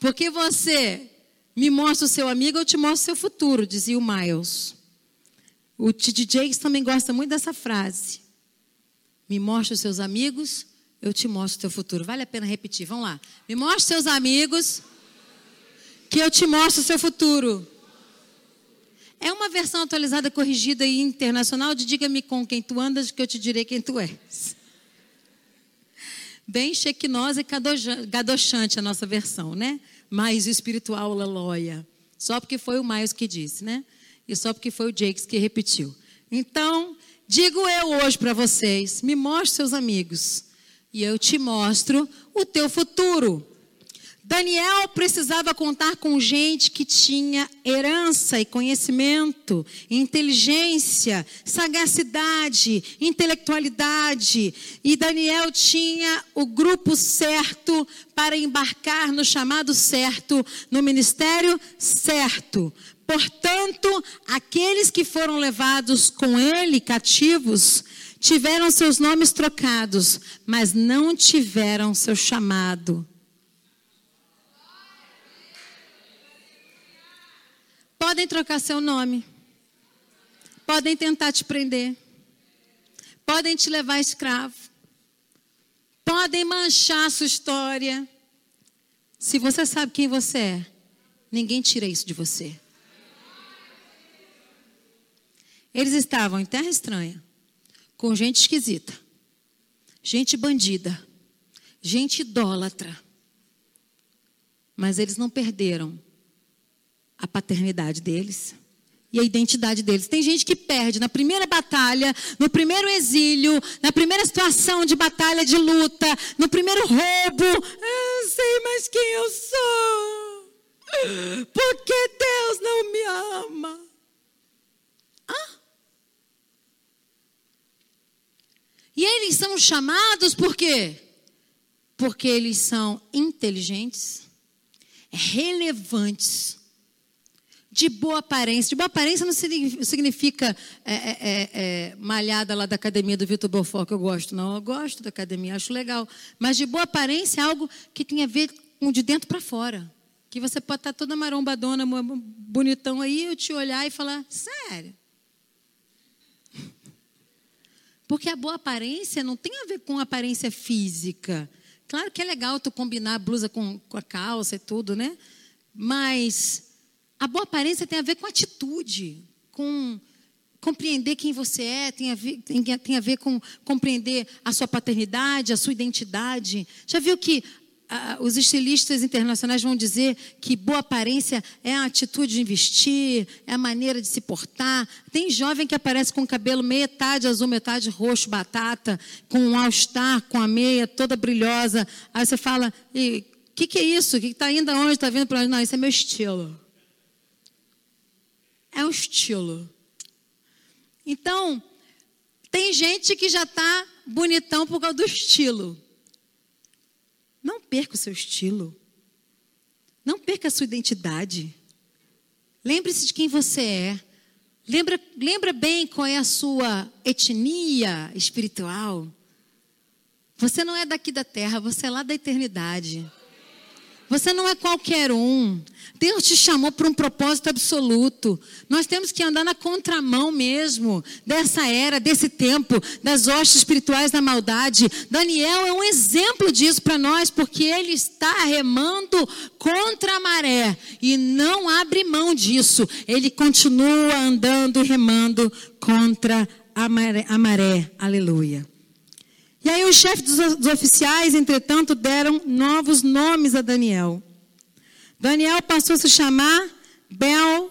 Porque você me mostra o seu amigo, eu te mostro o seu futuro, dizia o Miles. O T.D. Jakes também gosta muito dessa frase. Me mostra os seus amigos, eu te mostro o teu futuro. Vale a pena repetir. Vamos lá. Me mostre seus amigos, que eu te mostro o seu futuro. É uma versão atualizada, corrigida e internacional de Diga-me com quem tu andas, que eu te direi quem tu és. Bem chequinosa e gadochante a nossa versão, né? Mais espiritual, aleluia. Só porque foi o Miles que disse, né? E só porque foi o Jakes que repetiu. Então, digo eu hoje para vocês: me mostre seus amigos e eu te mostro o teu futuro. Daniel precisava contar com gente que tinha herança e conhecimento, inteligência, sagacidade, intelectualidade. E Daniel tinha o grupo certo para embarcar no chamado certo, no ministério certo. Portanto, aqueles que foram levados com ele cativos tiveram seus nomes trocados, mas não tiveram seu chamado. Podem trocar seu nome, podem tentar te prender, podem te levar escravo, podem manchar sua história. Se você sabe quem você é, ninguém tira isso de você. Eles estavam em terra estranha com gente esquisita, gente bandida, gente idólatra. Mas eles não perderam a paternidade deles e a identidade deles. Tem gente que perde na primeira batalha, no primeiro exílio, na primeira situação de batalha, de luta, no primeiro roubo. Eu sei mais quem eu sou. Porque Deus não me ama. E eles são chamados por quê? Porque eles são inteligentes, relevantes, de boa aparência. De boa aparência não significa é, é, é, é, malhada lá da academia do Vitor Beaufort, que eu gosto. Não, eu gosto da academia, acho legal. Mas de boa aparência é algo que tem a ver com de dentro para fora. Que você pode estar toda marombadona, bonitão aí, eu te olhar e falar, sério. Porque a boa aparência não tem a ver com aparência física. Claro que é legal tu combinar a blusa com, com a calça e tudo, né? Mas a boa aparência tem a ver com atitude, com compreender quem você é, tem a ver, tem, tem a ver com compreender a sua paternidade, a sua identidade. Já viu que ah, os estilistas internacionais vão dizer que boa aparência é a atitude de investir, é a maneira de se portar. Tem jovem que aparece com o cabelo metade azul, metade roxo, batata, com um all-star, com a meia toda brilhosa. Aí você fala, o que, que é isso? O que está indo aonde? Está vindo para onde? Não, isso é meu estilo. É um estilo. Então, tem gente que já está bonitão por causa do estilo. Não perca o seu estilo. Não perca a sua identidade. Lembre-se de quem você é. Lembra, lembra bem qual é a sua etnia espiritual. Você não é daqui da terra, você é lá da eternidade. Você não é qualquer um. Deus te chamou para um propósito absoluto. Nós temos que andar na contramão mesmo dessa era, desse tempo, das hostes espirituais da maldade. Daniel é um exemplo disso para nós, porque ele está remando contra a maré e não abre mão disso. Ele continua andando e remando contra a maré. A maré. Aleluia. E aí os chefes dos oficiais, entretanto, deram novos nomes a Daniel. Daniel passou a se chamar Belcesar,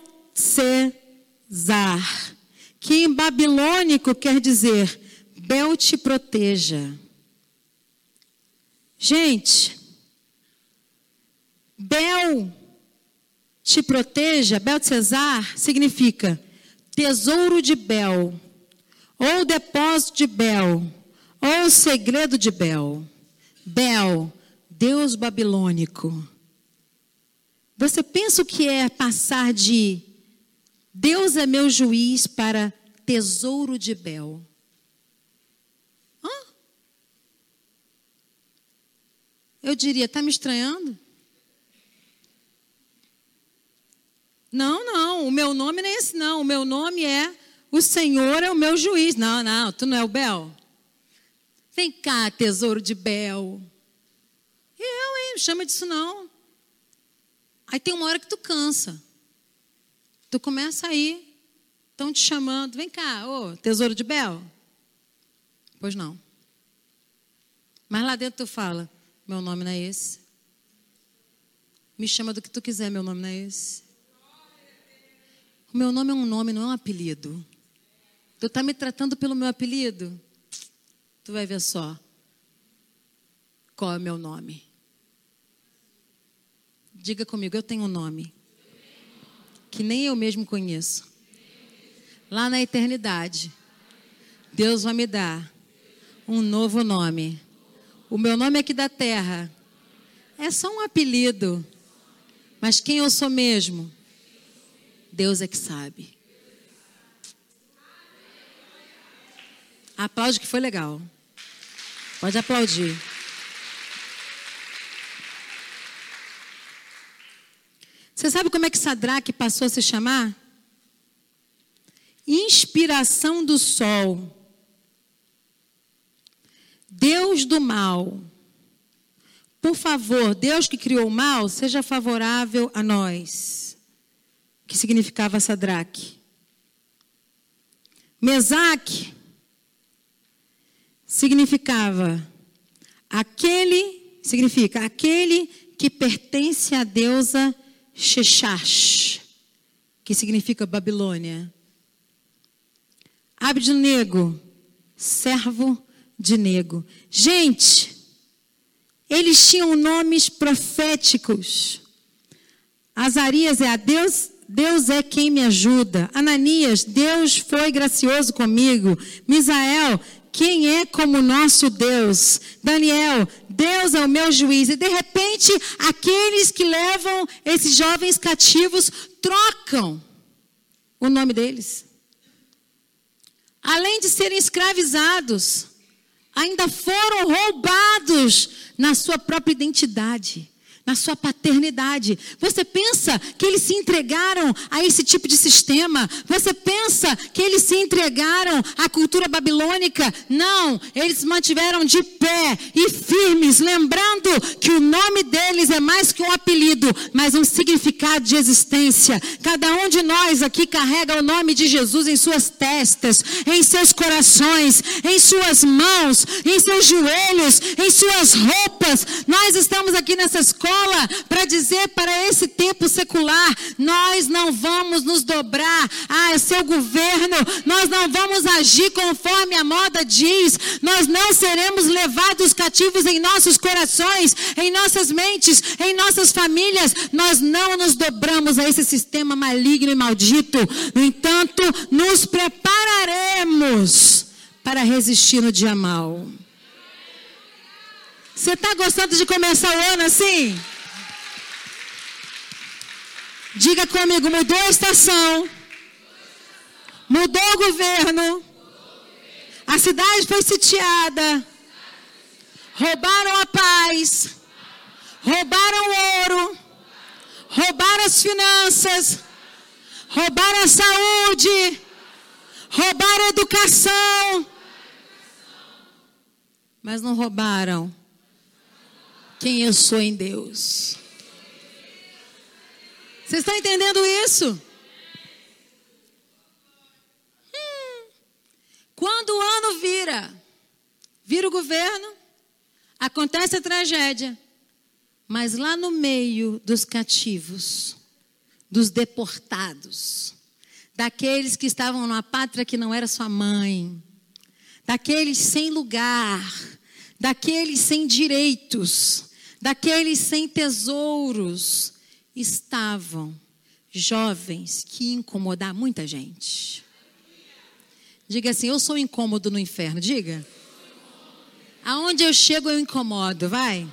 que em babilônico quer dizer Bel te proteja. Gente, Bel te proteja, Belcesar significa tesouro de Bel, ou depósito de Bel Olha o segredo de Bel. Bel, Deus babilônico. Você pensa o que é passar de Deus é meu juiz para tesouro de Bel? Hã? Eu diria, está me estranhando? Não, não, o meu nome não é esse, não. O meu nome é o Senhor é o meu juiz. Não, não, tu não é o Bel. Vem cá, tesouro de Bel. Eu, hein? Chama disso não. Aí tem uma hora que tu cansa. Tu começa aí. Estão te chamando. Vem cá, ô, tesouro de Bel. Pois não. Mas lá dentro tu fala: meu nome não é esse. Me chama do que tu quiser, meu nome não é esse. O meu nome é um nome, não é um apelido. Tu está me tratando pelo meu apelido? Tu vai ver só qual é o meu nome. Diga comigo, eu tenho um nome que nem eu mesmo conheço. Lá na eternidade, Deus vai me dar um novo nome. O meu nome aqui da terra é só um apelido. Mas quem eu sou mesmo? Deus é que sabe. Aplaude que foi legal. Pode aplaudir. Você sabe como é que Sadraque passou a se chamar? Inspiração do sol. Deus do mal. Por favor, Deus que criou o mal, seja favorável a nós. Que significava Sadraque. Mesaque significava aquele, significa aquele que pertence à deusa Sheshash, que significa Babilônia. Abednego, servo de nego. Gente, eles tinham nomes proféticos. Azarias é a Deus, Deus é quem me ajuda. Ananias, Deus foi gracioso comigo. Misael, quem é como nosso Deus? Daniel, Deus é o meu juiz. E de repente, aqueles que levam esses jovens cativos trocam o nome deles. Além de serem escravizados, ainda foram roubados na sua própria identidade na sua paternidade. Você pensa que eles se entregaram a esse tipo de sistema? Você pensa que eles se entregaram à cultura babilônica? Não, eles mantiveram de pé e firmes, lembrando que o nome deles é mais que um apelido, mas um significado de existência. Cada um de nós aqui carrega o nome de Jesus em suas testas, em seus corações, em suas mãos, em seus joelhos, em suas roupas. Nós estamos aqui nessa escola escola para dizer para esse tempo secular: nós não vamos nos dobrar a seu governo, nós não vamos agir conforme a moda diz, nós não seremos levados cativos em nossos corações, em nossas mentes, em nossas famílias, nós não nos dobramos a esse sistema maligno e maldito. No entanto, nos prepararemos para resistir no dia mal. Você está gostando de começar o ano assim? Diga comigo, mudou a estação. Mudou o governo. A cidade foi sitiada. Roubaram a paz. Roubaram o ouro. Roubaram as finanças. Roubaram a saúde. Roubaram a educação. Mas não roubaram quem eu sou em Deus. Vocês estão entendendo isso? Hum. Quando o ano vira, vira o governo, acontece a tragédia. Mas lá no meio dos cativos, dos deportados, daqueles que estavam numa pátria que não era sua mãe, daqueles sem lugar, daqueles sem direitos, daqueles sem tesouros, estavam jovens que incomodar muita gente. Diga assim: Eu sou incômodo no inferno. Diga. Aonde eu chego, eu incomodo. Vai.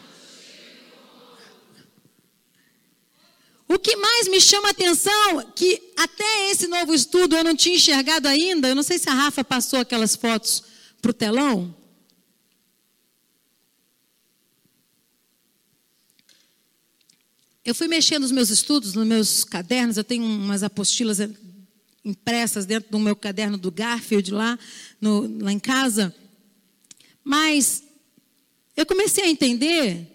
O que mais me chama atenção, que até esse novo estudo eu não tinha enxergado ainda, eu não sei se a Rafa passou aquelas fotos para o telão. Eu fui mexendo nos meus estudos, nos meus cadernos, eu tenho umas apostilas impressas dentro do meu caderno do Garfield lá, no, lá em casa. Mas eu comecei a entender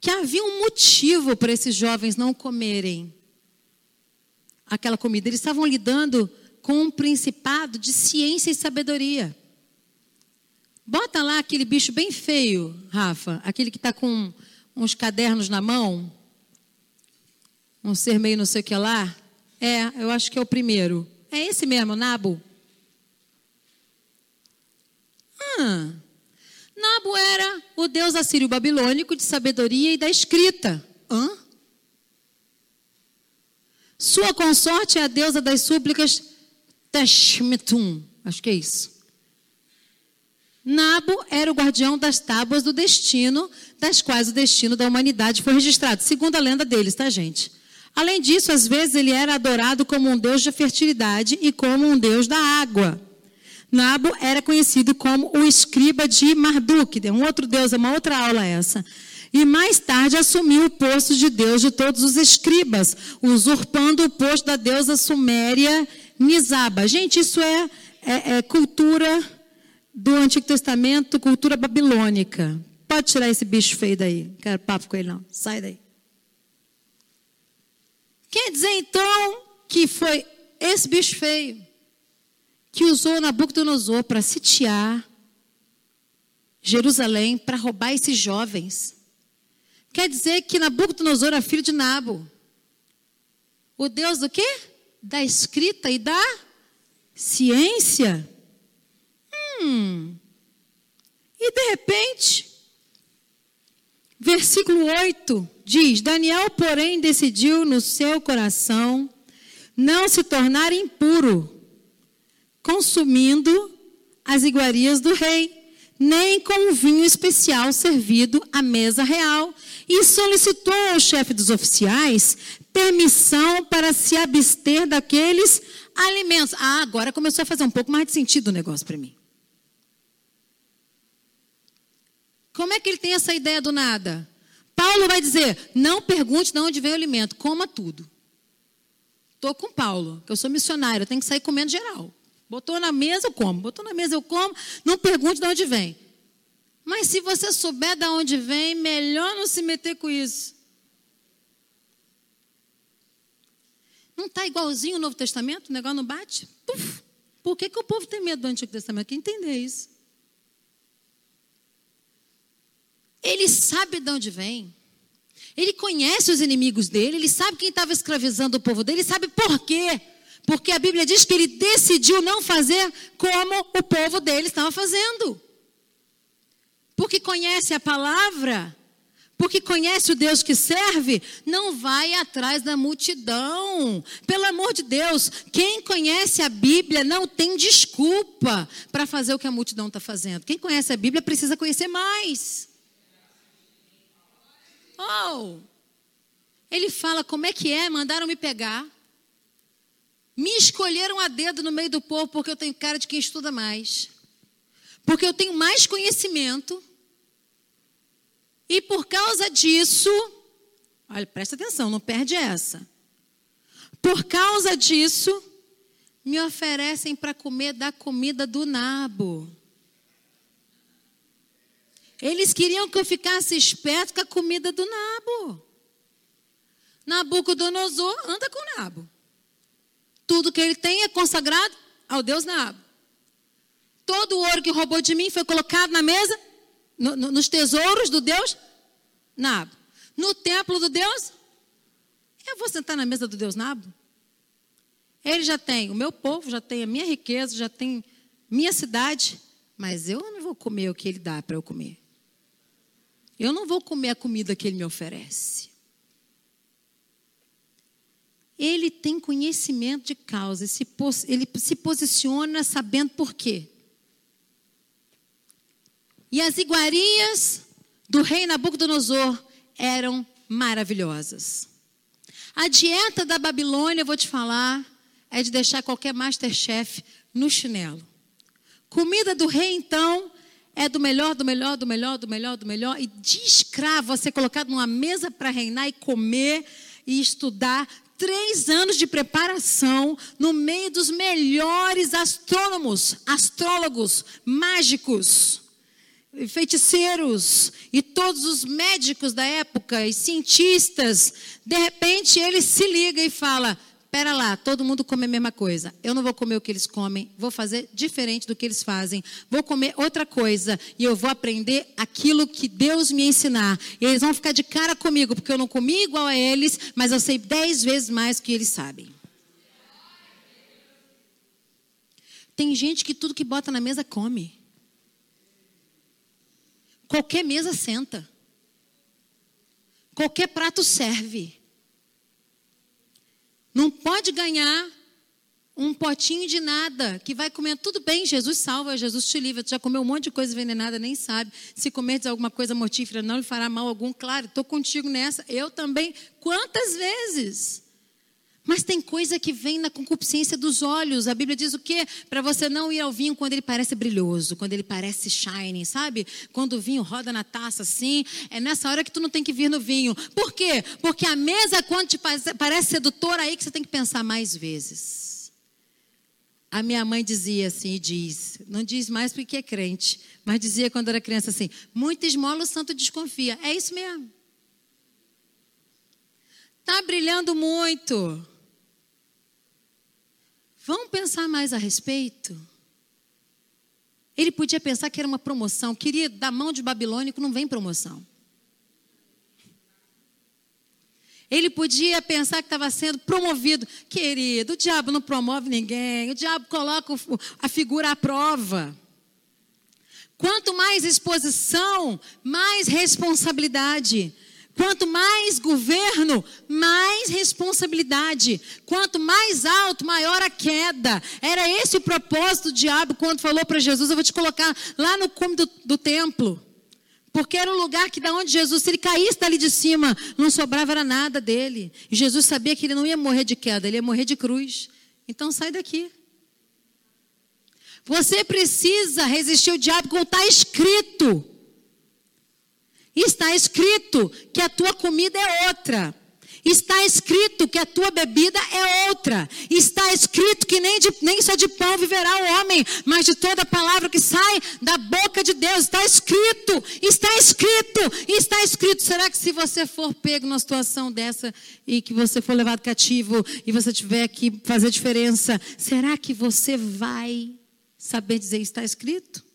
que havia um motivo para esses jovens não comerem aquela comida. Eles estavam lidando com um principado de ciência e sabedoria. Bota lá aquele bicho bem feio, Rafa, aquele que está com uns cadernos na mão um ser meio não sei o que lá? É, eu acho que é o primeiro. É esse mesmo, Nabo. Ah, Nabo era o deus assírio-babilônico de sabedoria e da escrita. Hã? Sua consorte é a deusa das súplicas Teshmetum. Acho que é isso. Nabo era o guardião das tábuas do destino, das quais o destino da humanidade foi registrado, segundo a lenda deles, tá, gente? Além disso, às vezes ele era adorado como um deus da fertilidade e como um deus da água. Nabo era conhecido como o escriba de Marduk, um outro deus, é uma outra aula essa. E mais tarde assumiu o posto de deus de todos os escribas, usurpando o posto da deusa suméria Nizaba. Gente, isso é, é, é cultura do Antigo Testamento, cultura babilônica. Pode tirar esse bicho feio daí. Não quero papo com ele, não. Sai daí. Quer dizer então que foi esse bicho feio que usou Nabucodonosor para sitiar Jerusalém, para roubar esses jovens. Quer dizer que Nabucodonosor era filho de Nabo. O Deus do quê? Da escrita e da ciência. Hum. E de repente, versículo 8 diz: Daniel, porém, decidiu no seu coração não se tornar impuro, consumindo as iguarias do rei, nem com um vinho especial servido à mesa real, e solicitou ao chefe dos oficiais permissão para se abster daqueles alimentos. Ah, agora começou a fazer um pouco mais de sentido o negócio para mim. Como é que ele tem essa ideia do nada? Paulo vai dizer: não pergunte de onde vem o alimento, coma tudo. Estou com Paulo, que eu sou missionário, eu tenho que sair comendo geral. Botou na mesa, eu como. Botou na mesa, eu como. Não pergunte de onde vem. Mas se você souber de onde vem, melhor não se meter com isso. Não está igualzinho o Novo Testamento? O negócio não bate? Puf. Por que, que o povo tem medo do Antigo Testamento? Tem que entender isso. Ele sabe de onde vem. Ele conhece os inimigos dele, ele sabe quem estava escravizando o povo dele, ele sabe por quê. Porque a Bíblia diz que ele decidiu não fazer como o povo dele estava fazendo. Porque conhece a palavra, porque conhece o Deus que serve, não vai atrás da multidão. Pelo amor de Deus, quem conhece a Bíblia não tem desculpa para fazer o que a multidão está fazendo. Quem conhece a Bíblia precisa conhecer mais. Oh! Ele fala: como é que é? Mandaram me pegar. Me escolheram a dedo no meio do povo porque eu tenho cara de quem estuda mais. Porque eu tenho mais conhecimento. E por causa disso, olha, presta atenção, não perde essa. Por causa disso, me oferecem para comer da comida do nabo. Eles queriam que eu ficasse esperto com a comida do nabo. Nabucodonosor anda com o nabo. Tudo que ele tem é consagrado ao Deus Nabo. Todo o ouro que roubou de mim foi colocado na mesa, no, no, nos tesouros do Deus Nabo. No templo do Deus, eu vou sentar na mesa do Deus Nabo? Ele já tem o meu povo, já tem a minha riqueza, já tem minha cidade, mas eu não vou comer o que ele dá para eu comer. Eu não vou comer a comida que ele me oferece ele tem conhecimento de causa, ele se posiciona sabendo por quê. E as iguarias do rei Nabucodonosor eram maravilhosas. A dieta da Babilônia, vou te falar, é de deixar qualquer masterchef no chinelo. Comida do rei, então, é do melhor, do melhor, do melhor, do melhor, do melhor. E de escravo a ser colocado numa mesa para reinar e comer e estudar três anos de preparação no meio dos melhores astrônomos, astrólogos, mágicos, feiticeiros e todos os médicos da época e cientistas. De repente ele se liga e fala: Pera lá, todo mundo come a mesma coisa. Eu não vou comer o que eles comem, vou fazer diferente do que eles fazem. Vou comer outra coisa e eu vou aprender aquilo que Deus me ensinar. E eles vão ficar de cara comigo, porque eu não comi igual a eles, mas eu sei dez vezes mais que eles sabem. Tem gente que tudo que bota na mesa come. Qualquer mesa senta. Qualquer prato serve. Não pode ganhar um potinho de nada, que vai comer tudo bem, Jesus salva, Jesus te livra. Tu já comeu um monte de coisa envenenada, nem sabe. Se comer alguma coisa mortífera, não lhe fará mal algum. Claro, estou contigo nessa. Eu também. Quantas vezes? Mas tem coisa que vem na concupiscência dos olhos. A Bíblia diz o quê? Para você não ir ao vinho quando ele parece brilhoso, quando ele parece shining, sabe? Quando o vinho roda na taça assim, é nessa hora que tu não tem que vir no vinho. Por quê? Porque a mesa, quando te parece sedutora, aí que você tem que pensar mais vezes. A minha mãe dizia assim, e diz, não diz mais porque é crente, mas dizia quando era criança assim: muito esmola o santo desconfia. É isso mesmo. Está brilhando muito. Vamos pensar mais a respeito? Ele podia pensar que era uma promoção. Querido, da mão de babilônico não vem promoção. Ele podia pensar que estava sendo promovido. Querido, o diabo não promove ninguém. O diabo coloca a figura à prova. Quanto mais exposição, mais responsabilidade. Quanto mais governo, mais responsabilidade. Quanto mais alto, maior a queda. Era esse o propósito do diabo quando falou para Jesus: Eu vou te colocar lá no cume do, do templo. Porque era um lugar que, da onde Jesus, se ele caísse dali de cima, não sobrava era nada dele. E Jesus sabia que ele não ia morrer de queda, ele ia morrer de cruz. Então sai daqui. Você precisa resistir o diabo como está escrito. Está escrito que a tua comida é outra. Está escrito que a tua bebida é outra. Está escrito que nem, de, nem só de pão viverá o homem, mas de toda palavra que sai da boca de Deus. Está escrito, está escrito, está escrito. Será que se você for pego numa situação dessa e que você for levado cativo e você tiver que fazer diferença, será que você vai saber dizer está escrito?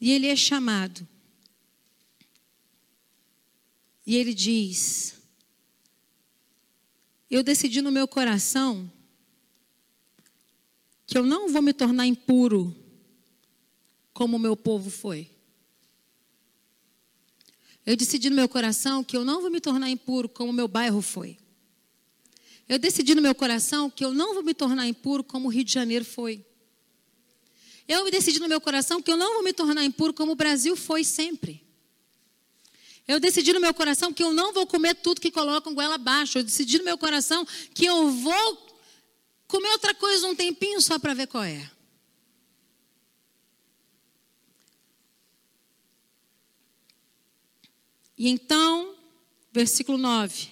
E ele é chamado. E ele diz: Eu decidi no meu coração que eu não vou me tornar impuro como o meu povo foi. Eu decidi no meu coração que eu não vou me tornar impuro como o meu bairro foi. Eu decidi no meu coração que eu não vou me tornar impuro como o Rio de Janeiro foi. Eu decidi no meu coração que eu não vou me tornar impuro como o Brasil foi sempre. Eu decidi no meu coração que eu não vou comer tudo que colocam goela abaixo. Eu decidi no meu coração que eu vou comer outra coisa um tempinho só para ver qual é. E então, versículo 9.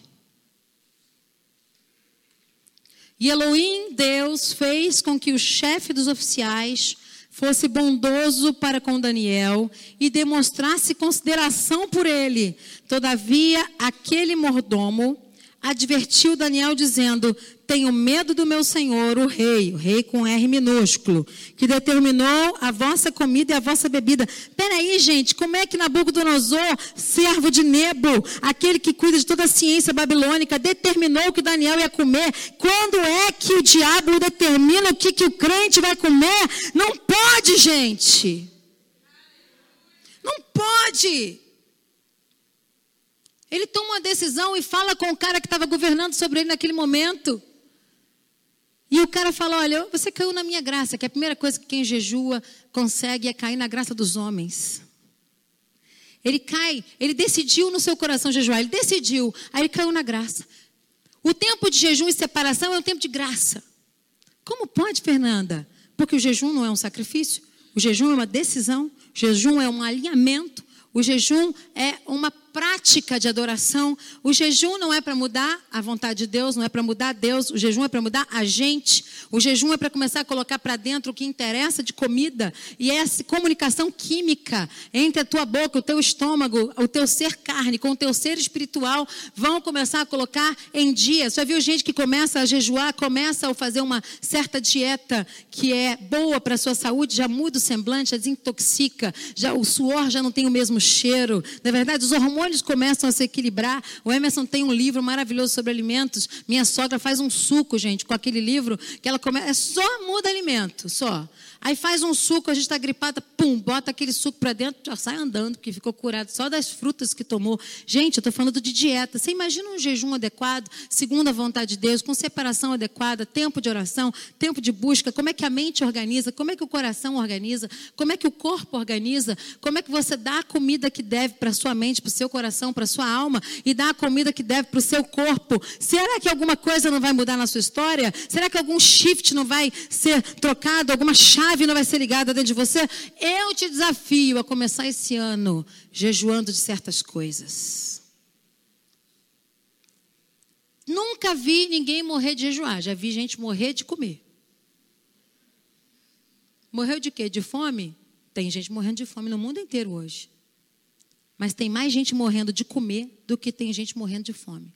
E Elohim, Deus, fez com que o chefe dos oficiais fosse bondoso para com Daniel e demonstrasse consideração por ele. Todavia, aquele mordomo advertiu Daniel dizendo: tenho medo do meu senhor, o rei, o rei com R minúsculo, que determinou a vossa comida e a vossa bebida. Peraí, gente, como é que Nabucodonosor, servo de Nebo, aquele que cuida de toda a ciência babilônica, determinou que Daniel ia comer? Quando é que o diabo determina o que, que o crente vai comer? Não pode, gente. Não pode. Ele toma uma decisão e fala com o cara que estava governando sobre ele naquele momento. E o cara fala: Olha, você caiu na minha graça, que é a primeira coisa que quem jejua consegue é cair na graça dos homens. Ele cai, ele decidiu no seu coração jejuar, ele decidiu, aí ele caiu na graça. O tempo de jejum e separação é um tempo de graça. Como pode, Fernanda? Porque o jejum não é um sacrifício, o jejum é uma decisão, o jejum é um alinhamento, o jejum é uma prática de adoração. O jejum não é para mudar a vontade de Deus, não é para mudar Deus. O jejum é para mudar a gente. O jejum é para começar a colocar para dentro o que interessa de comida. E é essa comunicação química entre a tua boca, o teu estômago, o teu ser carne, com o teu ser espiritual, vão começar a colocar em dia. Você já viu gente que começa a jejuar, começa a fazer uma certa dieta que é boa para a sua saúde, já muda o semblante, já desintoxica, já, o suor já não tem o mesmo cheiro. Na verdade, os hormônios hormônios começam a se equilibrar. O Emerson tem um livro maravilhoso sobre alimentos. Minha sogra faz um suco, gente, com aquele livro que ela começa. É só muda alimento, só. Aí faz um suco, a gente está gripada, pum, bota aquele suco para dentro, já sai andando, porque ficou curado só das frutas que tomou. Gente, eu estou falando de dieta. Você imagina um jejum adequado, segundo a vontade de Deus, com separação adequada, tempo de oração, tempo de busca, como é que a mente organiza, como é que o coração organiza, como é que o corpo organiza, como é que você dá a comida que deve para sua mente, para o seu coração, para sua alma, e dá a comida que deve para o seu corpo. Será que alguma coisa não vai mudar na sua história? Será que algum shift não vai ser trocado, alguma chave? Não vai ser ligada dentro de você. Eu te desafio a começar esse ano jejuando de certas coisas. Nunca vi ninguém morrer de jejuar, já vi gente morrer de comer. Morreu de quê? De fome? Tem gente morrendo de fome no mundo inteiro hoje. Mas tem mais gente morrendo de comer do que tem gente morrendo de fome.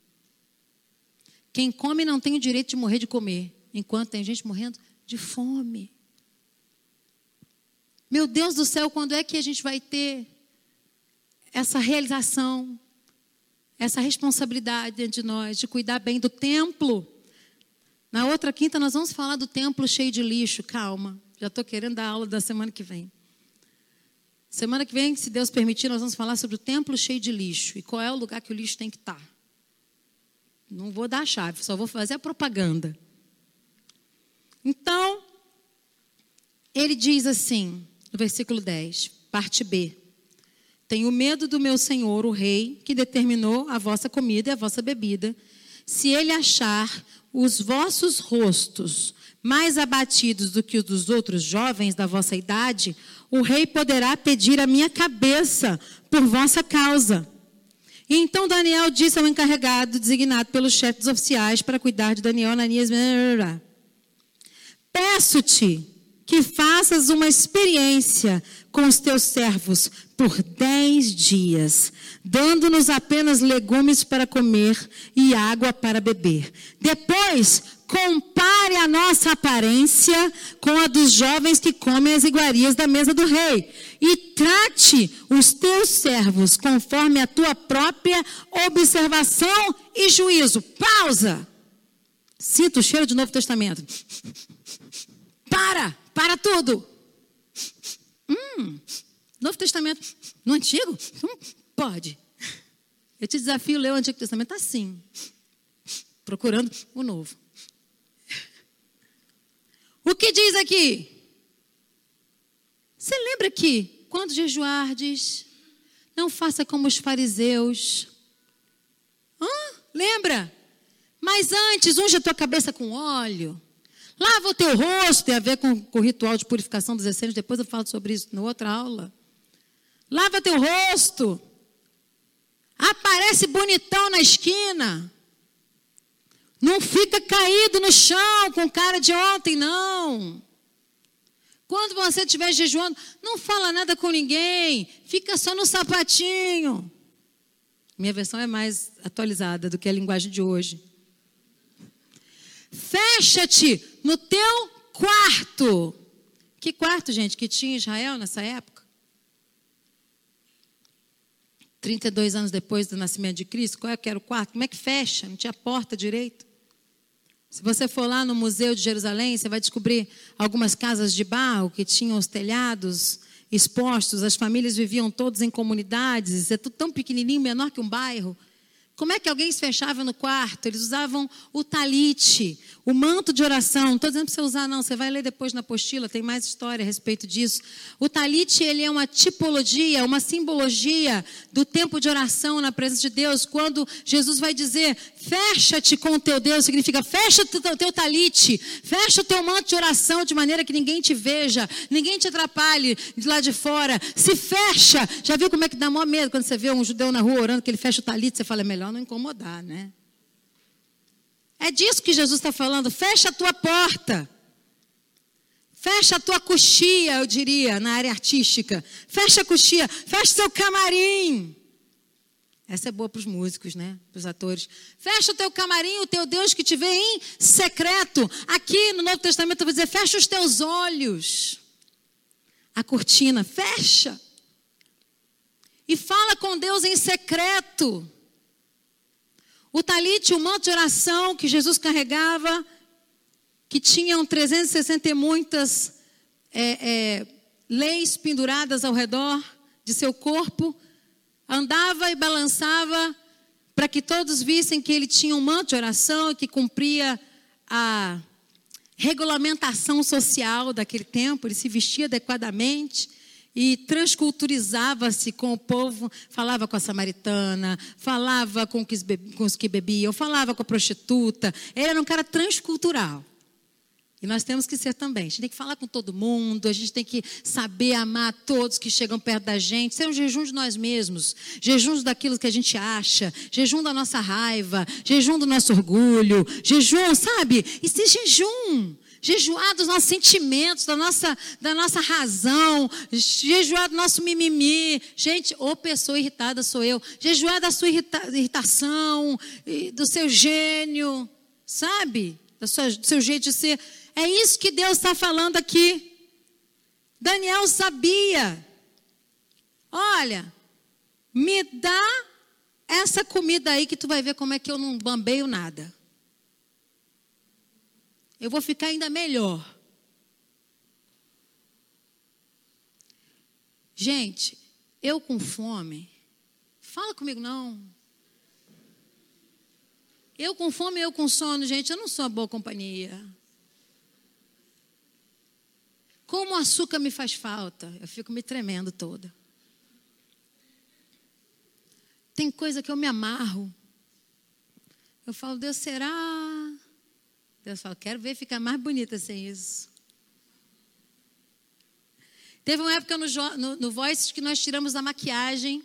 Quem come não tem o direito de morrer de comer, enquanto tem gente morrendo de fome. Meu Deus do céu, quando é que a gente vai ter essa realização, essa responsabilidade de nós, de cuidar bem do templo? Na outra quinta, nós vamos falar do templo cheio de lixo. Calma, já estou querendo dar aula da semana que vem. Semana que vem, se Deus permitir, nós vamos falar sobre o templo cheio de lixo e qual é o lugar que o lixo tem que estar. Não vou dar a chave, só vou fazer a propaganda. Então, ele diz assim, no versículo 10, parte B: Tenho medo do meu senhor, o rei, que determinou a vossa comida e a vossa bebida. Se ele achar os vossos rostos mais abatidos do que os dos outros jovens da vossa idade, o rei poderá pedir a minha cabeça por vossa causa. E então Daniel disse ao encarregado, designado pelos chefes oficiais para cuidar de Daniel, Ananias, peço-te que faças uma experiência com os teus servos por dez dias, dando-nos apenas legumes para comer e água para beber. Depois, compare a nossa aparência com a dos jovens que comem as iguarias da mesa do rei. E trate os teus servos conforme a tua própria observação e juízo. Pausa. Sinta o cheiro do Novo Testamento. [LAUGHS] Para, para tudo. Hum, Novo Testamento. No Antigo? Hum, pode. Eu te desafio a ler o Antigo Testamento assim, procurando o Novo. O que diz aqui? Você lembra que quando jejuardes, não faça como os fariseus. Hã? Lembra? Mas antes, unge a tua cabeça com óleo. Lava o teu rosto, tem a ver com, com o ritual de purificação dos essênios. Depois eu falo sobre isso na outra aula. Lava teu rosto. Aparece bonitão na esquina. Não fica caído no chão com cara de ontem, não. Quando você estiver jejuando, não fala nada com ninguém. Fica só no sapatinho. Minha versão é mais atualizada do que a linguagem de hoje. Fecha-te no teu quarto. Que quarto, gente, que tinha Israel nessa época? 32 anos depois do nascimento de Cristo, qual é que era o quarto? Como é que fecha? Não tinha porta direito. Se você for lá no Museu de Jerusalém, você vai descobrir algumas casas de barro que tinham os telhados expostos, as famílias viviam todas em comunidades, é tudo tão pequenininho, menor que um bairro. Como é que alguém se fechava no quarto? Eles usavam o talite, o manto de oração. Não estou dizendo para você usar, não. Você vai ler depois na apostila, tem mais história a respeito disso. O talite, ele é uma tipologia, uma simbologia do tempo de oração na presença de Deus. Quando Jesus vai dizer, fecha-te com o teu Deus, significa fecha o teu talite, fecha o teu manto de oração de maneira que ninguém te veja, ninguém te atrapalhe de lá de fora. Se fecha. Já viu como é que dá maior medo quando você vê um judeu na rua orando que ele fecha o talite? Você fala, é melhor não incomodar, né? É disso que Jesus está falando. Fecha a tua porta. Fecha a tua coxia, eu diria, na área artística. Fecha a coxia. Fecha seu camarim. Essa é boa para os músicos, né? Para os atores. Fecha o teu camarim, o teu Deus que te vê em secreto. Aqui no Novo Testamento eu vou dizer: fecha os teus olhos. A cortina, fecha. E fala com Deus em secreto. O talite, o manto de oração que Jesus carregava, que tinham 360 e muitas é, é, leis penduradas ao redor de seu corpo, andava e balançava para que todos vissem que ele tinha um manto de oração e que cumpria a regulamentação social daquele tempo, ele se vestia adequadamente e transculturizava-se com o povo, falava com a samaritana, falava com os que bebiam, falava com a prostituta. Ele era um cara transcultural. E nós temos que ser também. A gente tem que falar com todo mundo, a gente tem que saber amar todos que chegam perto da gente. Ser um jejum de nós mesmos, jejum daquilo que a gente acha, jejum da nossa raiva, jejum do nosso orgulho, jejum, sabe? É jejum jejuar dos nossos sentimentos, da nossa, da nossa razão, jejuar do nosso mimimi. Gente, ô pessoa irritada sou eu. Jejuar da sua irrita, irritação, do seu gênio, sabe? Da sua, do seu jeito de ser. É isso que Deus está falando aqui. Daniel sabia. Olha, me dá essa comida aí que tu vai ver como é que eu não bambeio nada eu vou ficar ainda melhor. Gente, eu com fome, fala comigo não. Eu com fome, eu com sono, gente, eu não sou a boa companhia. Como o açúcar me faz falta, eu fico me tremendo toda. Tem coisa que eu me amarro. Eu falo, Deus, será? Deus fala, quero ver ficar mais bonita sem isso. Teve uma época no, no, no Voice que nós tiramos a maquiagem.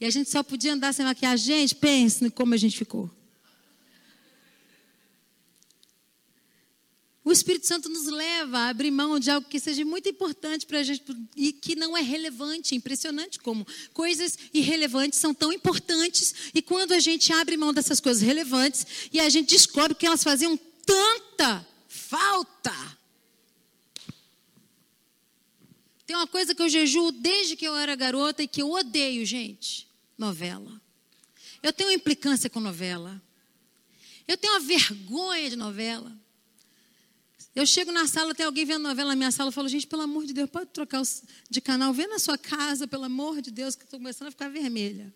E a gente só podia andar sem maquiagem. Gente, pense como a gente ficou. O Espírito Santo nos leva a abrir mão de algo que seja muito importante para a gente e que não é relevante. Impressionante como coisas irrelevantes são tão importantes. E quando a gente abre mão dessas coisas relevantes e a gente descobre que elas faziam tanta falta. Tem uma coisa que eu jejuo desde que eu era garota e que eu odeio, gente: novela. Eu tenho implicância com novela. Eu tenho uma vergonha de novela. Eu chego na sala, tem alguém vendo novela na minha sala, eu falo, gente, pelo amor de Deus, pode trocar de canal, vê na sua casa, pelo amor de Deus, que estou começando a ficar vermelha.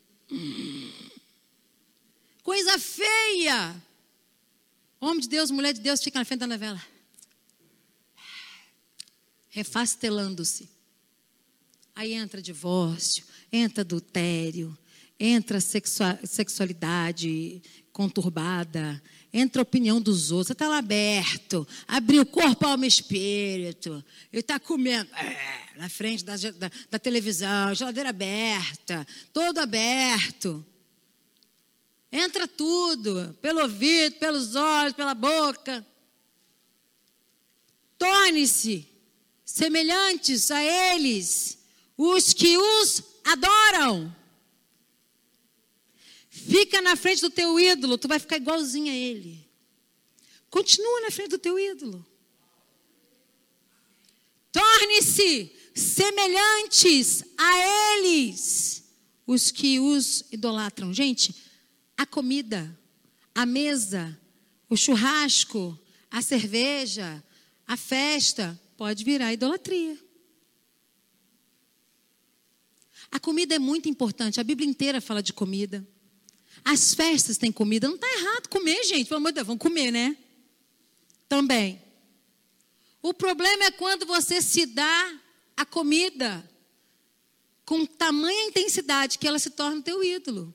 Coisa feia! Homem de Deus, mulher de Deus, fica na frente da novela. Refastelando-se. Aí entra divórcio, entra adultério, entra sexualidade conturbada, entra a opinião dos outros. Você está lá aberto, abriu corpo, alma e espírito. E está comendo é, na frente da, da, da televisão, geladeira aberta, todo aberto. Entra tudo, pelo ouvido, pelos olhos, pela boca. Torne-se semelhantes a eles, os que os adoram. Fica na frente do teu ídolo, tu vai ficar igualzinho a ele. Continua na frente do teu ídolo. Torne-se semelhantes a eles, os que os idolatram. Gente, a comida, a mesa, o churrasco, a cerveja, a festa, pode virar idolatria. A comida é muito importante, a Bíblia inteira fala de comida. As festas têm comida, não está errado comer, gente, pelo amor de Deus, vamos comer, né? Também. O problema é quando você se dá a comida com tamanha intensidade que ela se torna teu ídolo.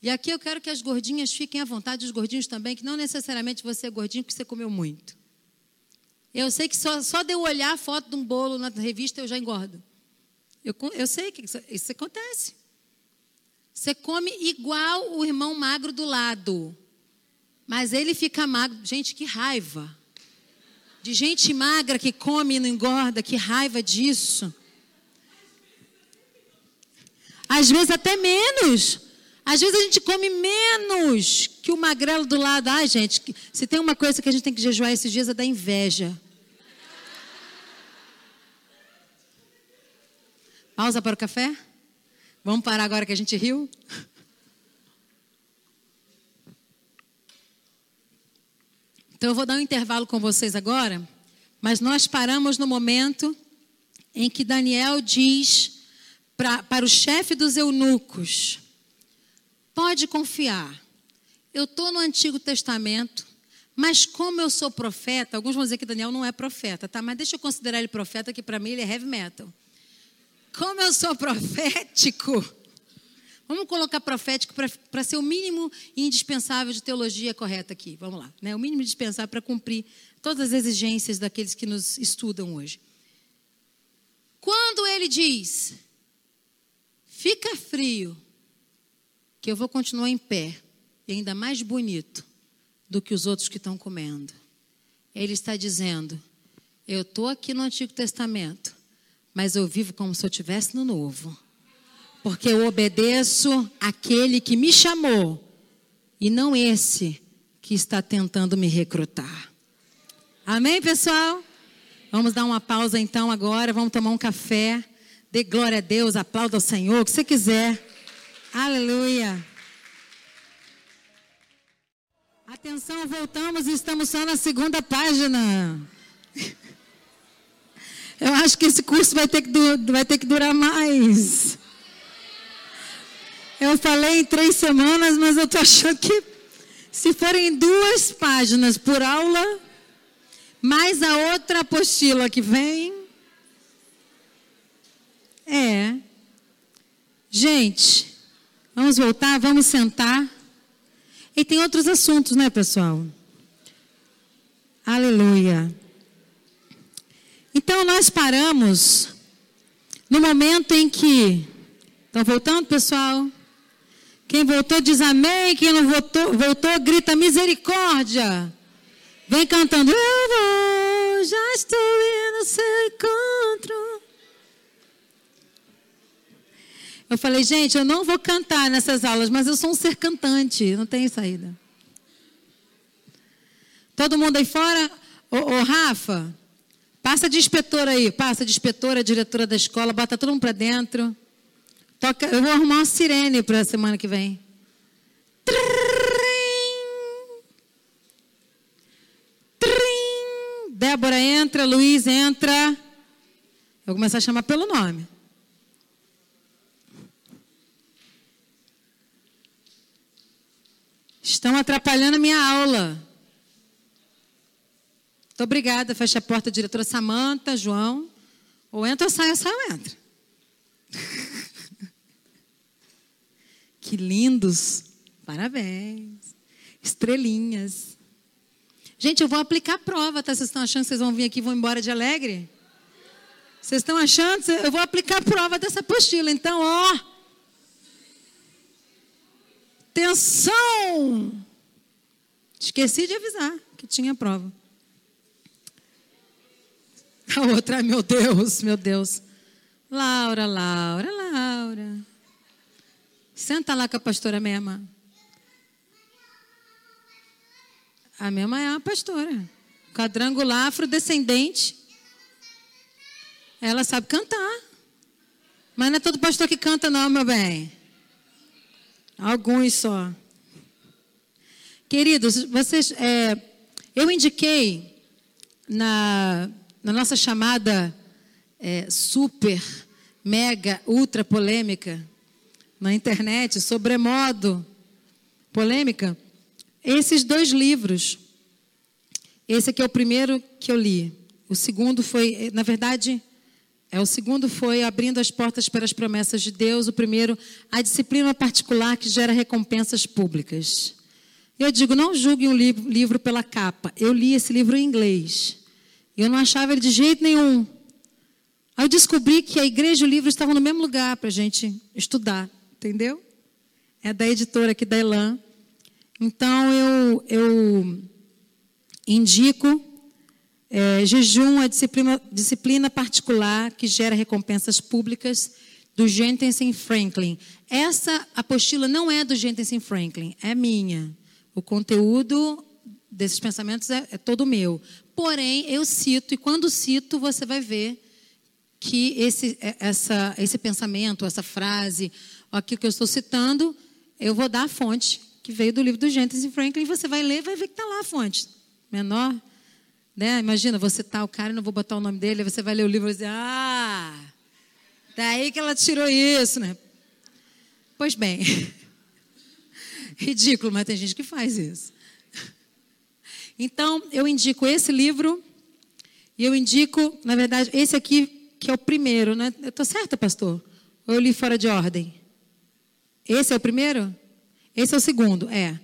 E aqui eu quero que as gordinhas fiquem à vontade, os gordinhos também, que não necessariamente você é gordinho porque você comeu muito. Eu sei que só, só de eu olhar a foto de um bolo na revista eu já engordo. Eu, eu sei que isso, isso acontece. Você come igual o irmão magro do lado. Mas ele fica magro. Gente, que raiva. De gente magra que come e não engorda, que raiva disso. Às vezes até menos. Às vezes a gente come menos que o magrelo do lado. Ai, gente, se tem uma coisa que a gente tem que jejuar esses dias é da inveja. Pausa para o café? Vamos parar agora que a gente riu? Então eu vou dar um intervalo com vocês agora, mas nós paramos no momento em que Daniel diz pra, para o chefe dos eunucos: Pode confiar. Eu estou no Antigo Testamento, mas como eu sou profeta, alguns vão dizer que Daniel não é profeta, tá? Mas deixa eu considerar ele profeta, que para mim ele é heavy metal. Como eu sou [LAUGHS] profético, vamos colocar profético para ser o mínimo indispensável de teologia correta aqui. Vamos lá, né? O mínimo indispensável para cumprir todas as exigências daqueles que nos estudam hoje. Quando ele diz, fica frio, que eu vou continuar em pé e ainda mais bonito do que os outros que estão comendo. Ele está dizendo: Eu estou aqui no Antigo Testamento, mas eu vivo como se eu estivesse no Novo. Porque eu obedeço aquele que me chamou e não esse que está tentando me recrutar. Amém, pessoal? Vamos dar uma pausa então agora, vamos tomar um café. Dê glória a Deus, aplauda ao Senhor, o que você quiser. Aleluia. Atenção, voltamos e estamos só na segunda página. Eu acho que esse curso vai ter que, vai ter que durar mais. Eu falei em três semanas, mas eu estou achando que se forem duas páginas por aula, mais a outra apostila que vem. É. Gente, vamos voltar, vamos sentar. E tem outros assuntos, né, pessoal? Aleluia. Então nós paramos no momento em que. Estão voltando, pessoal? Quem voltou diz amém. Quem não voltou, voltou grita misericórdia. Vem cantando. Eu vou, já estou indo seu encontro. Eu falei, gente, eu não vou cantar nessas aulas, mas eu sou um ser cantante, não tem saída. Todo mundo aí fora? Ô, ô Rafa, passa de inspetora aí, passa de inspetora, diretora da escola, bota todo mundo para dentro. Toca, eu vou arrumar uma sirene para a semana que vem. Trim, trim. Débora entra, Luiz entra. Eu vou começar a chamar pelo nome. Estão atrapalhando a minha aula. Muito obrigada. Fecha a porta, diretora Samanta, João. Ou entra ou sai, ou sai ou entra. [LAUGHS] que lindos. Parabéns. Estrelinhas. Gente, eu vou aplicar a prova, tá? Vocês estão achando que vocês vão vir aqui e vão embora de alegre? Vocês estão achando? Eu vou aplicar a prova dessa apostila. Então, ó. Atenção! Esqueci de avisar que tinha prova. A outra, meu Deus, meu Deus. Laura, Laura, Laura. Senta lá com a pastora Mema. A Mema é uma pastora. Quadrangular, afrodescendente. Ela sabe cantar. Mas não é todo pastor que canta, não, meu bem. Alguns só. Queridos, vocês, é, eu indiquei na, na nossa chamada é, super, mega, ultra polêmica na internet, sobremodo polêmica, esses dois livros. Esse aqui é o primeiro que eu li. O segundo foi, na verdade, é, o segundo foi abrindo as portas para as promessas de Deus. O primeiro, a disciplina particular que gera recompensas públicas. Eu digo, não julgue um livro, livro pela capa. Eu li esse livro em inglês. Eu não achava ele de jeito nenhum. Aí eu descobri que a igreja e o livro estavam no mesmo lugar para a gente estudar, entendeu? É da editora aqui da Elan. Então eu, eu indico é, jejum é disciplina, disciplina particular que gera recompensas públicas do Jensen Franklin. Essa apostila não é do Jensen Franklin, é minha. O conteúdo desses pensamentos é, é todo meu. Porém, eu cito, e quando cito, você vai ver que esse, é, essa, esse pensamento, essa frase, aquilo que eu estou citando, eu vou dar a fonte que veio do livro do Jensen Franklin, e você vai ler e vai ver que está lá a fonte. Menor né? Imagina, você tá o cara, não vou botar o nome dele, aí você vai ler o livro e dizer, ah, daí que ela tirou isso, né? Pois bem, [LAUGHS] ridículo, mas tem gente que faz isso. Então, eu indico esse livro, e eu indico, na verdade, esse aqui, que é o primeiro, né? Eu estou certa, pastor? Ou eu li fora de ordem? Esse é o primeiro? Esse é o segundo, é.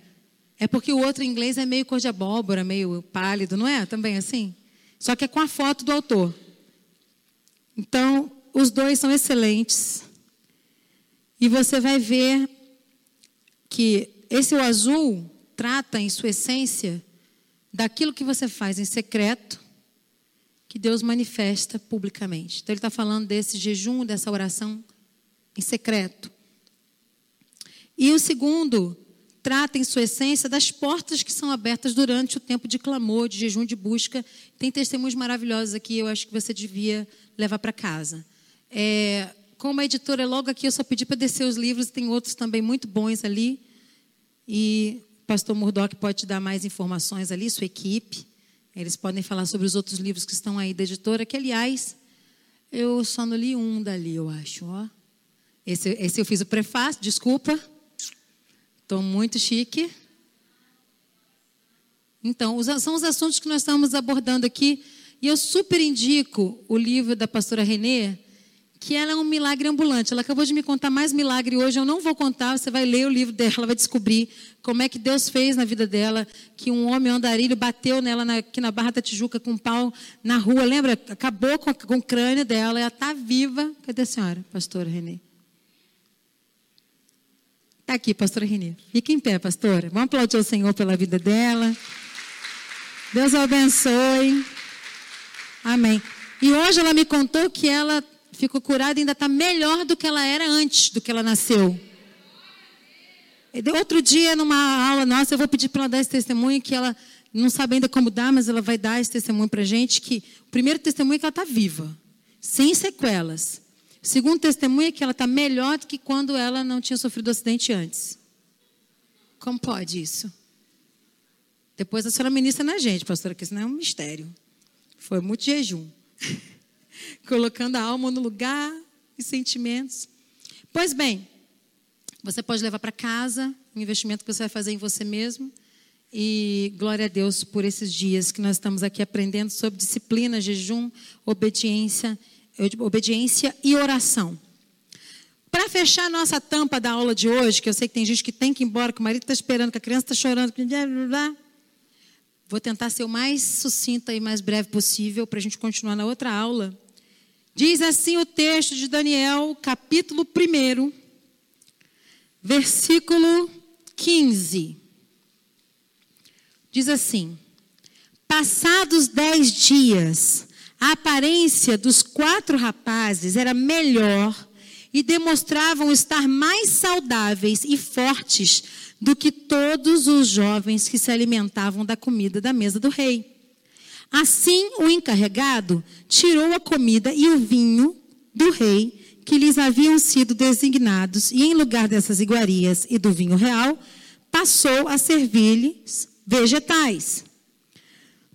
É porque o outro em inglês é meio cor de abóbora, meio pálido, não é? Também assim? Só que é com a foto do autor. Então, os dois são excelentes. E você vai ver que esse o azul trata em sua essência daquilo que você faz em secreto, que Deus manifesta publicamente. Então ele está falando desse jejum, dessa oração em secreto. E o segundo trata em sua essência das portas que são abertas durante o tempo de clamor, de jejum, de busca. Tem testemunhos maravilhosos aqui, eu acho que você devia levar para casa. É, como a editora é logo aqui, eu só pedi para descer os livros, tem outros também muito bons ali. E o pastor Murdoch pode te dar mais informações ali, sua equipe. Eles podem falar sobre os outros livros que estão aí da editora, que, aliás, Eu só não li um dali, eu acho. Ó. Esse, esse eu fiz o prefácio, desculpa. Estou muito chique. Então, são os assuntos que nós estamos abordando aqui. E eu super indico o livro da pastora Renê, que ela é um milagre ambulante. Ela acabou de me contar mais milagre hoje, eu não vou contar, você vai ler o livro dela, vai descobrir como é que Deus fez na vida dela, que um homem andarilho bateu nela na, aqui na Barra da Tijuca com um pau na rua, lembra? Acabou com, com o crânio dela, ela está viva. Cadê a senhora, pastora Renê? Está aqui, pastora Renê. Fique em pé, pastora. Vamos aplaudir o Senhor pela vida dela. Deus abençoe. Amém. E hoje ela me contou que ela ficou curada e ainda está melhor do que ela era antes do que ela nasceu. Outro dia, numa aula nossa, eu vou pedir para ela dar esse testemunho, que ela não sabe ainda como dar, mas ela vai dar esse testemunho para a gente, que o primeiro testemunho é que ela está viva, sem sequelas. Segundo testemunho é que ela está melhor do que quando ela não tinha sofrido acidente antes. Como pode isso? Depois a senhora ministra na gente, pastora, que isso não é um mistério. Foi muito jejum. [LAUGHS] colocando a alma no lugar e sentimentos. Pois bem, você pode levar para casa um investimento que você vai fazer em você mesmo. E glória a Deus por esses dias que nós estamos aqui aprendendo sobre disciplina, jejum, obediência, obediência e oração. Para fechar nossa tampa da aula de hoje, que eu sei que tem gente que tem que ir embora, que o marido está esperando, que a criança está chorando, vou tentar ser o mais sucinta e mais breve possível para a gente continuar na outra aula. Diz assim o texto de Daniel, capítulo 1, versículo 15. Diz assim: Passados dez dias, a aparência dos quatro rapazes era melhor e demonstravam estar mais saudáveis e fortes do que todos os jovens que se alimentavam da comida da mesa do rei. Assim, o encarregado tirou a comida e o vinho do rei que lhes haviam sido designados, e em lugar dessas iguarias e do vinho real, passou a servir-lhes vegetais.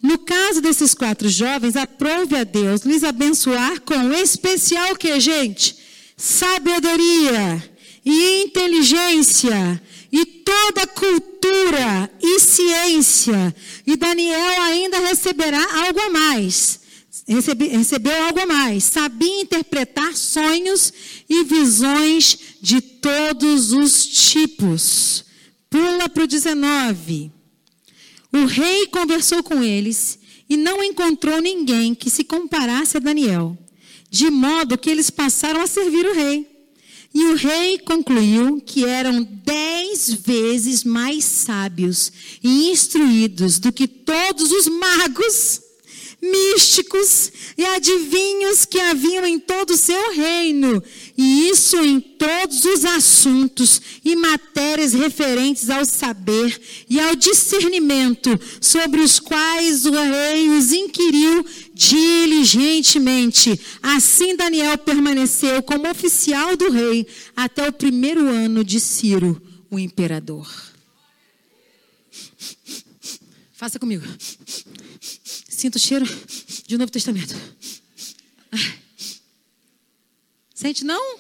No caso desses quatro jovens, aprove a Deus lhes abençoar com especial que, gente? Sabedoria e inteligência e toda cultura e ciência. E Daniel ainda receberá algo a mais. Recebe, recebeu algo a mais. Sabia interpretar sonhos e visões de todos os tipos. Pula para o 19. O rei conversou com eles e não encontrou ninguém que se comparasse a Daniel, de modo que eles passaram a servir o rei. E o rei concluiu que eram dez vezes mais sábios e instruídos do que todos os magos, místicos e adivinhos que haviam em todo o seu reino, e isso em todos os assuntos e matérias referentes ao saber e ao discernimento, sobre os quais o rei os inquiriu diligentemente. Assim Daniel permaneceu como oficial do rei até o primeiro ano de Ciro, o imperador. Faça comigo. Sinto o cheiro de Novo Testamento. Sente não?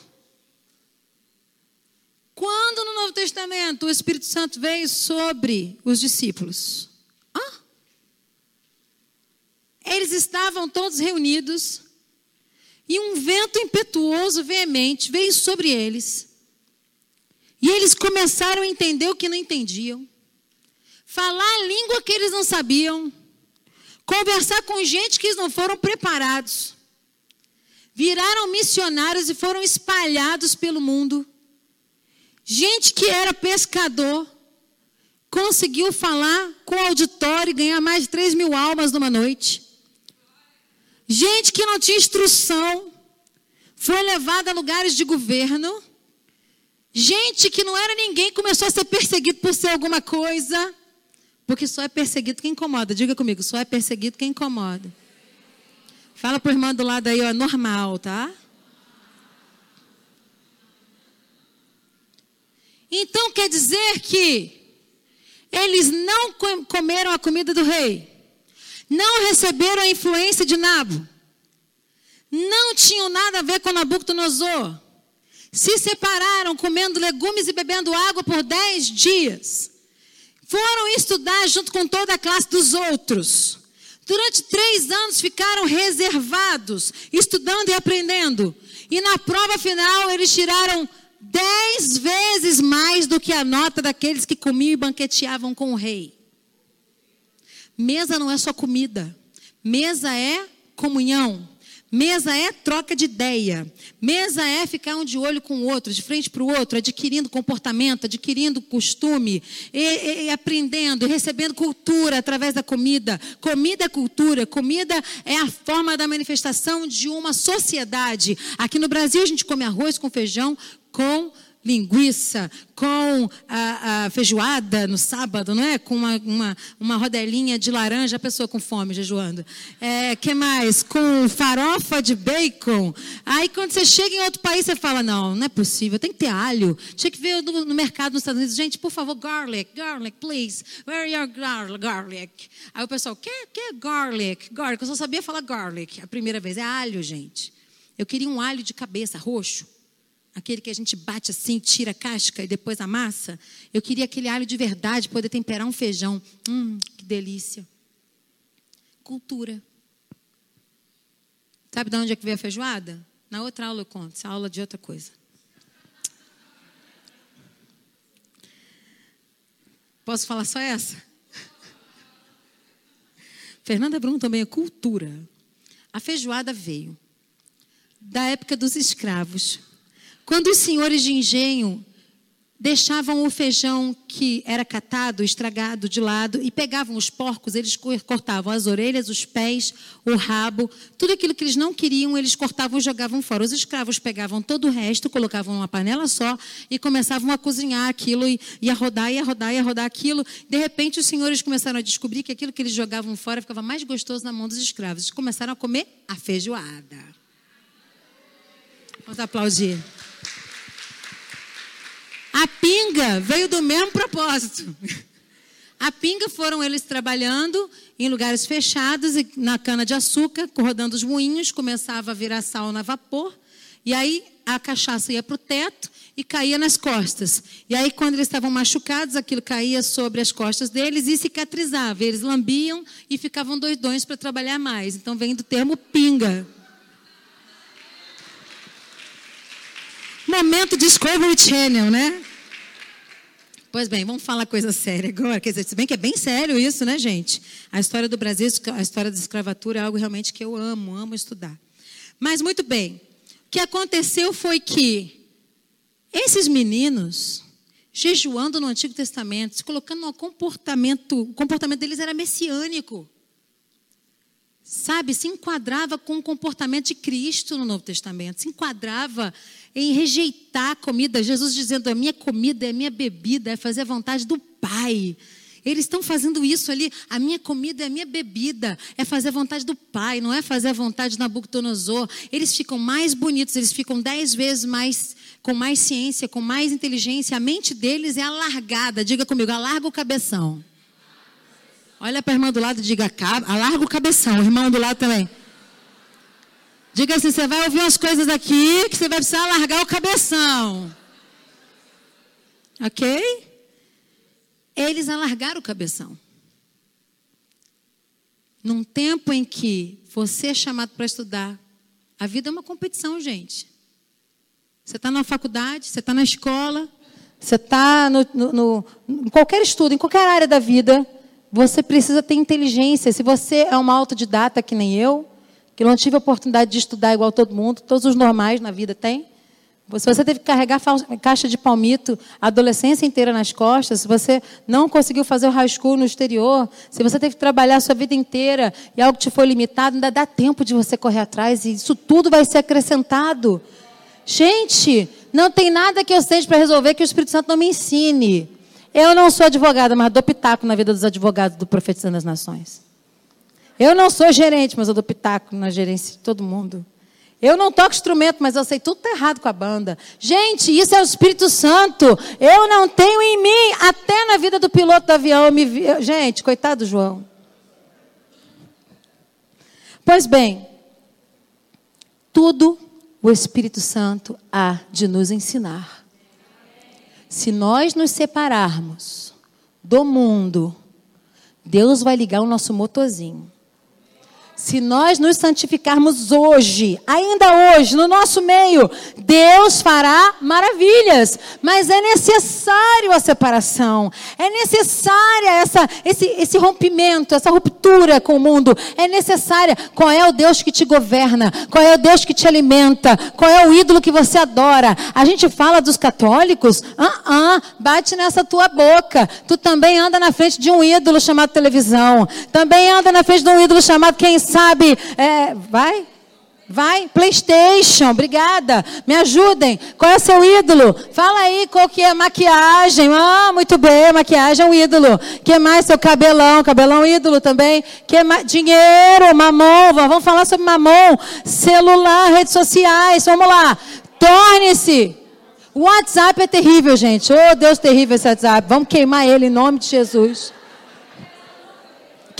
Quando no Novo Testamento o Espírito Santo veio sobre os discípulos? Eles estavam todos reunidos e um vento impetuoso, veemente, veio sobre eles. E eles começaram a entender o que não entendiam, falar a língua que eles não sabiam, conversar com gente que eles não foram preparados. Viraram missionários e foram espalhados pelo mundo. Gente que era pescador, conseguiu falar com o auditório e ganhar mais de 3 mil almas numa noite. Gente que não tinha instrução foi levada a lugares de governo. Gente que não era ninguém começou a ser perseguido por ser alguma coisa. Porque só é perseguido quem incomoda. Diga comigo, só é perseguido quem incomoda. Fala para o irmão do lado aí, ó, normal, tá? Então quer dizer que eles não comeram a comida do rei não receberam a influência de Nabo, não tinham nada a ver com Nabucodonosor. Se separaram comendo legumes e bebendo água por dez dias. Foram estudar junto com toda a classe dos outros. Durante três anos ficaram reservados, estudando e aprendendo. E na prova final eles tiraram dez vezes mais do que a nota daqueles que comiam e banqueteavam com o rei. Mesa não é só comida, mesa é comunhão. Mesa é troca de ideia. Mesa é ficar um de olho com o outro, de frente para o outro, adquirindo comportamento, adquirindo costume, e, e, aprendendo, recebendo cultura através da comida. Comida é cultura. Comida é a forma da manifestação de uma sociedade. Aqui no Brasil a gente come arroz com feijão, com linguiça, com a, a, feijoada no sábado, não é? Com uma, uma, uma, rodelinha de laranja, a pessoa com fome, jejuando. É, que mais? Com farofa de bacon. Aí quando você chega em outro país, você fala, não, não é possível, tem que ter alho. Tinha que ver no, no mercado nos Estados Unidos, gente, por favor, garlic, garlic, please. Where are your garlic? Aí o pessoal, que, que garlic? Garlic, eu só sabia falar garlic a primeira vez. É alho, gente. Eu queria um alho de cabeça, roxo aquele que a gente bate assim, tira a casca e depois amassa. Eu queria aquele alho de verdade, poder temperar um feijão. Hum, que delícia. Cultura. Sabe de onde é que veio a feijoada? Na outra aula eu conto, essa aula de outra coisa. Posso falar só essa? Fernanda Brum também é cultura. A feijoada veio da época dos escravos. Quando os senhores de engenho deixavam o feijão que era catado, estragado de lado e pegavam os porcos, eles cortavam as orelhas, os pés, o rabo, tudo aquilo que eles não queriam, eles cortavam e jogavam fora. Os escravos pegavam todo o resto, colocavam numa panela só e começavam a cozinhar aquilo e ia rodar, ia rodar, ia rodar aquilo. De repente, os senhores começaram a descobrir que aquilo que eles jogavam fora ficava mais gostoso na mão dos escravos. Eles começaram a comer a feijoada. Vamos aplaudir. A pinga veio do mesmo propósito. A pinga foram eles trabalhando em lugares fechados na cana de açúcar, rodando os moinhos, começava a virar sal na vapor, e aí a cachaça ia para o teto e caía nas costas. E aí, quando eles estavam machucados, aquilo caía sobre as costas deles e cicatrizava. Eles lambiam e ficavam doidões para trabalhar mais. Então, vem do termo pinga. Momento Discovery Channel, né? Pois bem, vamos falar coisa séria agora. Quer dizer, se bem que é bem sério isso, né, gente? A história do Brasil, a história da escravatura é algo realmente que eu amo, amo estudar. Mas muito bem, o que aconteceu foi que esses meninos, jejuando no Antigo Testamento, se colocando no comportamento, o comportamento deles era messiânico sabe, se enquadrava com o comportamento de Cristo no Novo Testamento, se enquadrava em rejeitar a comida. Jesus dizendo: a minha comida é a minha bebida, é fazer a vontade do Pai. Eles estão fazendo isso ali. A minha comida é a minha bebida. É fazer a vontade do Pai, não é fazer a vontade do Nabucodonosor. Eles ficam mais bonitos, eles ficam dez vezes mais, com mais ciência, com mais inteligência. A mente deles é alargada. Diga comigo, alarga o cabeção. Olha para a irmã do lado e diga, alarga o cabeção. O irmão do lado também. Diga assim, você vai ouvir umas coisas aqui que você vai precisar alargar o cabeção. Ok? Eles alargaram o cabeção. Num tempo em que você é chamado para estudar, a vida é uma competição, gente. Você está na faculdade, você está na escola, você está no, no, no, em qualquer estudo, em qualquer área da vida, você precisa ter inteligência. Se você é uma autodidata que nem eu, que não tive a oportunidade de estudar igual todo mundo, todos os normais na vida têm. Se você teve que carregar caixa de palmito a adolescência inteira nas costas, se você não conseguiu fazer o high school no exterior, se você teve que trabalhar a sua vida inteira e algo te foi limitado, ainda dá tempo de você correr atrás e isso tudo vai ser acrescentado. Gente, não tem nada que eu seja para resolver que o Espírito Santo não me ensine. Eu não sou advogada, mas dou pitaco na vida dos advogados do Profetizando as Nações. Eu não sou gerente, mas eu dou pitaco na gerência de todo mundo. Eu não toco instrumento, mas eu sei tudo está errado com a banda. Gente, isso é o Espírito Santo. Eu não tenho em mim, até na vida do piloto do avião. Eu vi... Gente, coitado do João. Pois bem, Tudo o Espírito Santo há de nos ensinar. Se nós nos separarmos do mundo, Deus vai ligar o nosso motorzinho. Se nós nos santificarmos hoje, ainda hoje, no nosso meio, Deus fará maravilhas. Mas é necessário a separação. É necessária essa, esse, esse rompimento, essa ruptura com o mundo. É necessária. Qual é o Deus que te governa? Qual é o Deus que te alimenta? Qual é o ídolo que você adora? A gente fala dos católicos? Ah, ah, bate nessa tua boca. Tu também anda na frente de um ídolo chamado televisão. Também anda na frente de um ídolo chamado quem sabe, é, vai, vai, PlayStation, obrigada, me ajudem. Qual é seu ídolo? Fala aí qual que é maquiagem. Ah, muito bem, maquiagem é um ídolo. Que mais seu cabelão? Cabelão ídolo também. Que mais? Dinheiro, mamão. Vamos falar sobre mamão. Celular, redes sociais. Vamos lá. Torne-se. O WhatsApp é terrível, gente. Oh, Deus terrível esse WhatsApp. Vamos queimar ele em nome de Jesus.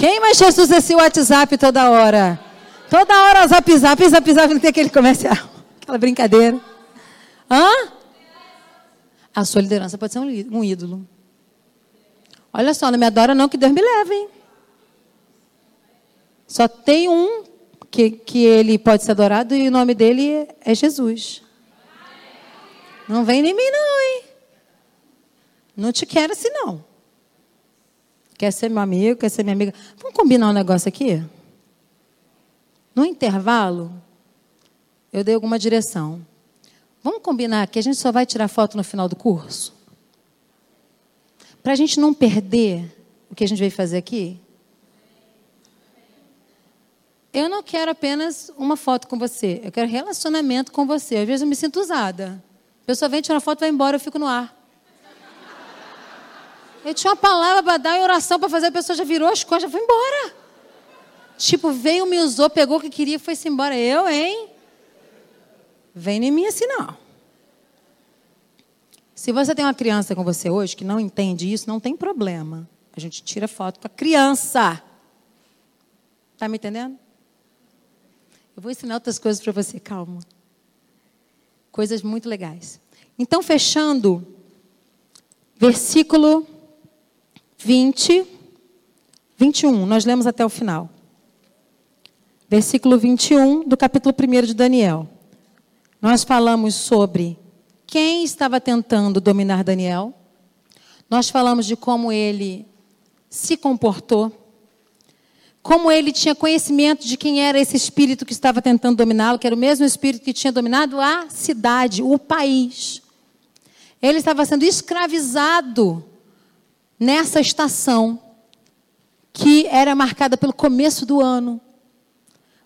Queima Jesus esse WhatsApp toda hora. Toda hora zap zap, zap zap, [LAUGHS] não tem aquele comercial. Aquela brincadeira. Hã? A sua liderança pode ser um ídolo. Olha só, não me adora não, que Deus me leve, hein? Só tem um que, que ele pode ser adorado e o nome dele é Jesus. Não vem em mim não, hein? Não te quero assim não. Quer ser meu amigo, quer ser minha amiga. Vamos combinar um negócio aqui? No intervalo, eu dei alguma direção. Vamos combinar que a gente só vai tirar foto no final do curso? Para a gente não perder o que a gente veio fazer aqui? Eu não quero apenas uma foto com você, eu quero relacionamento com você. Às vezes eu me sinto usada. A pessoa vem tirar foto, vai embora, eu fico no ar. Eu tinha uma palavra para dar em oração para fazer, a pessoa já virou as costas, já foi embora. Tipo, veio, me usou, pegou o que queria e foi-se embora. Eu, hein? Vem em mim assim, não. Se você tem uma criança com você hoje que não entende isso, não tem problema. A gente tira foto com a criança. Tá me entendendo? Eu vou ensinar outras coisas para você, calma. Coisas muito legais. Então, fechando, versículo 20, 21. Nós lemos até o final. Versículo 21 do capítulo 1 de Daniel. Nós falamos sobre quem estava tentando dominar Daniel. Nós falamos de como ele se comportou. Como ele tinha conhecimento de quem era esse espírito que estava tentando dominá-lo, que era o mesmo espírito que tinha dominado a cidade, o país. Ele estava sendo escravizado nessa estação, que era marcada pelo começo do ano.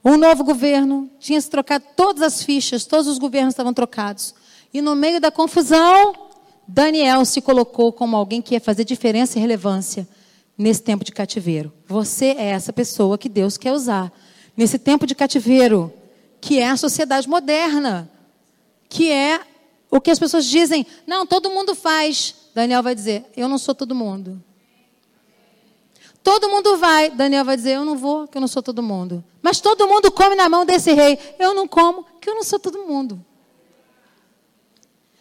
Um novo governo tinha se trocado todas as fichas, todos os governos estavam trocados. E no meio da confusão, Daniel se colocou como alguém que ia fazer diferença e relevância nesse tempo de cativeiro. Você é essa pessoa que Deus quer usar. Nesse tempo de cativeiro, que é a sociedade moderna, que é o que as pessoas dizem, não, todo mundo faz. Daniel vai dizer: Eu não sou todo mundo. Todo mundo vai. Daniel vai dizer: Eu não vou, que eu não sou todo mundo. Mas todo mundo come na mão desse rei. Eu não como, que eu não sou todo mundo.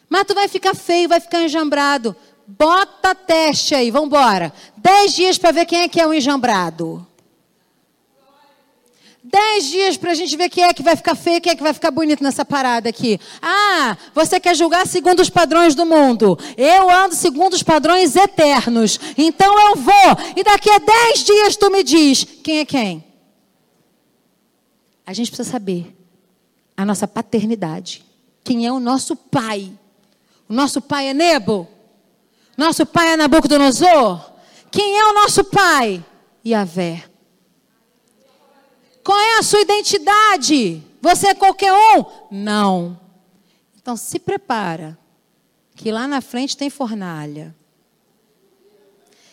Mas tu vai ficar feio, vai ficar enjambrado. Bota teste aí, vamos embora. Dez dias para ver quem é que é o enjambrado. Dez dias para a gente ver quem é que vai ficar feio, quem é que vai ficar bonito nessa parada aqui. Ah, você quer julgar segundo os padrões do mundo. Eu ando segundo os padrões eternos. Então eu vou. E daqui a dez dias tu me diz quem é quem. A gente precisa saber a nossa paternidade. Quem é o nosso pai? O nosso pai é Nebo? Nosso pai é Nabucodonosor? Quem é o nosso pai? Yahvé. Qual é a sua identidade? Você é qualquer um? Não. Então se prepara, que lá na frente tem fornalha.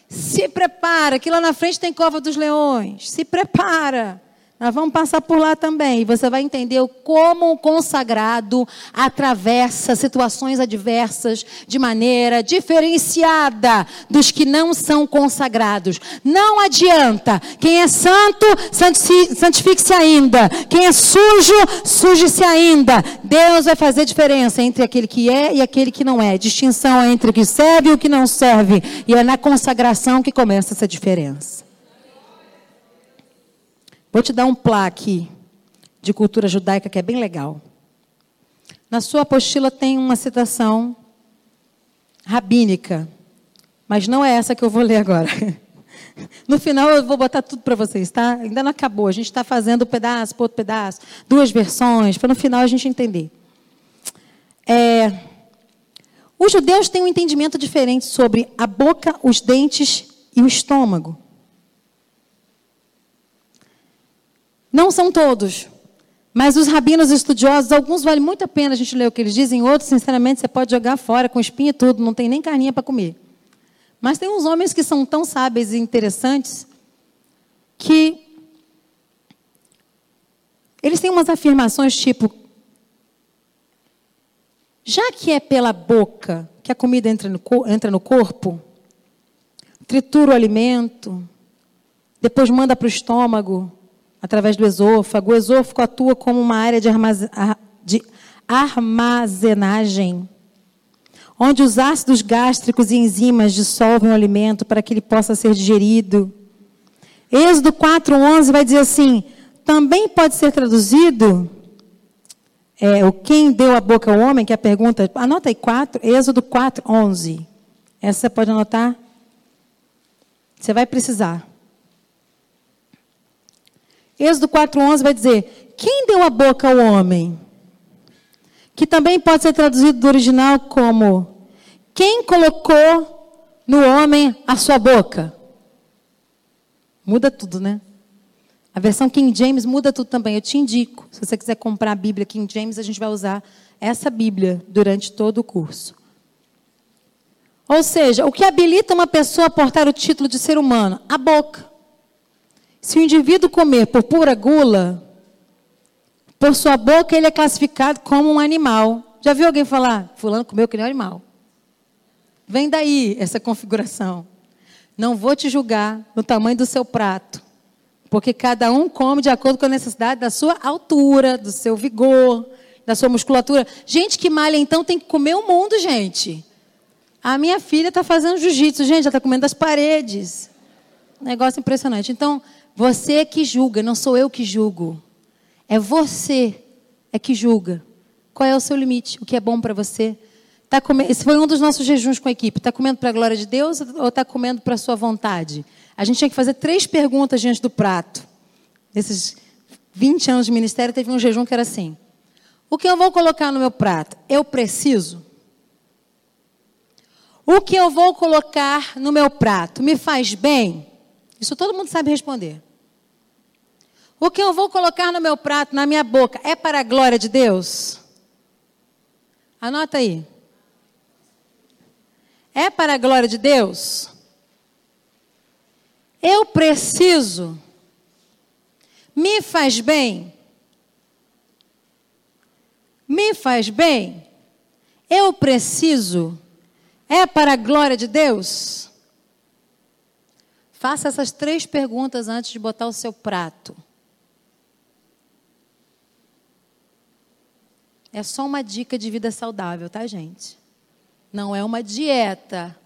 Se prepara, que lá na frente tem cova dos leões. Se prepara. Nós vamos passar por lá também. E você vai entender como o consagrado atravessa situações adversas de maneira diferenciada dos que não são consagrados. Não adianta. Quem é santo, santifique-se ainda. Quem é sujo, suje-se ainda. Deus vai fazer diferença entre aquele que é e aquele que não é. Distinção entre o que serve e o que não serve. E é na consagração que começa essa diferença. Vou te dar um plá aqui de cultura judaica que é bem legal. Na sua apostila tem uma citação rabínica, mas não é essa que eu vou ler agora. [LAUGHS] No final eu vou botar tudo para vocês, tá? Ainda não acabou. A gente está fazendo um pedaço outro pedaço, duas versões, para no final a gente entender. É, os judeus têm um entendimento diferente sobre a boca, os dentes e o estômago. Não são todos. Mas os rabinos estudiosos, alguns vale muito a pena a gente ler o que eles dizem, outros, sinceramente, você pode jogar fora com espinha e tudo, não tem nem carninha para comer. Mas tem uns homens que são tão sábios e interessantes que eles têm umas afirmações tipo: já que é pela boca que a comida entra no, entra no corpo, tritura o alimento, depois manda para o estômago, através do esôfago. O esôfago atua como uma área de armazenagem, onde os ácidos gástricos e enzimas dissolvem o alimento para que ele possa ser digerido. Êxodo 4:11 vai dizer assim: também pode ser traduzido é, o quem deu a boca ao homem, que é a pergunta, anota aí 4, Êxodo 4:11. Essa você pode anotar? Você vai precisar. Êxodo 4,11 vai dizer: Quem deu a boca ao homem? Que também pode ser traduzido do original como: Quem colocou no homem a sua boca? Muda tudo, né? A versão King James muda tudo também. Eu te indico. Se você quiser comprar a Bíblia King James, a gente vai usar essa Bíblia durante todo o curso. Ou seja, o que habilita uma pessoa a portar o título de ser humano? A boca. Se o indivíduo comer por pura gula, por sua boca ele é classificado como um animal. Já viu alguém falar? Fulano comeu que nem um animal. Vem daí essa configuração. Não vou te julgar no tamanho do seu prato, porque cada um come de acordo com a necessidade da sua altura, do seu vigor, da sua musculatura. Gente que malha então tem que comer o mundo, gente. A minha filha está fazendo jiu-jitsu, gente, ela está comendo as paredes. Negócio impressionante. Então, você é que julga, não sou eu que julgo. É você é que julga. Qual é o seu limite? O que é bom para você? Tá comendo, esse foi um dos nossos jejuns com a equipe. Está comendo para a glória de Deus ou está comendo para a sua vontade? A gente tinha que fazer três perguntas diante do prato. Nesses 20 anos de ministério, teve um jejum que era assim: O que eu vou colocar no meu prato? Eu preciso? O que eu vou colocar no meu prato me faz bem? Isso todo mundo sabe responder. O que eu vou colocar no meu prato, na minha boca, é para a glória de Deus? Anota aí. É para a glória de Deus? Eu preciso. Me faz bem? Me faz bem? Eu preciso? É para a glória de Deus? Faça essas três perguntas antes de botar o seu prato. É só uma dica de vida saudável, tá, gente? Não é uma dieta.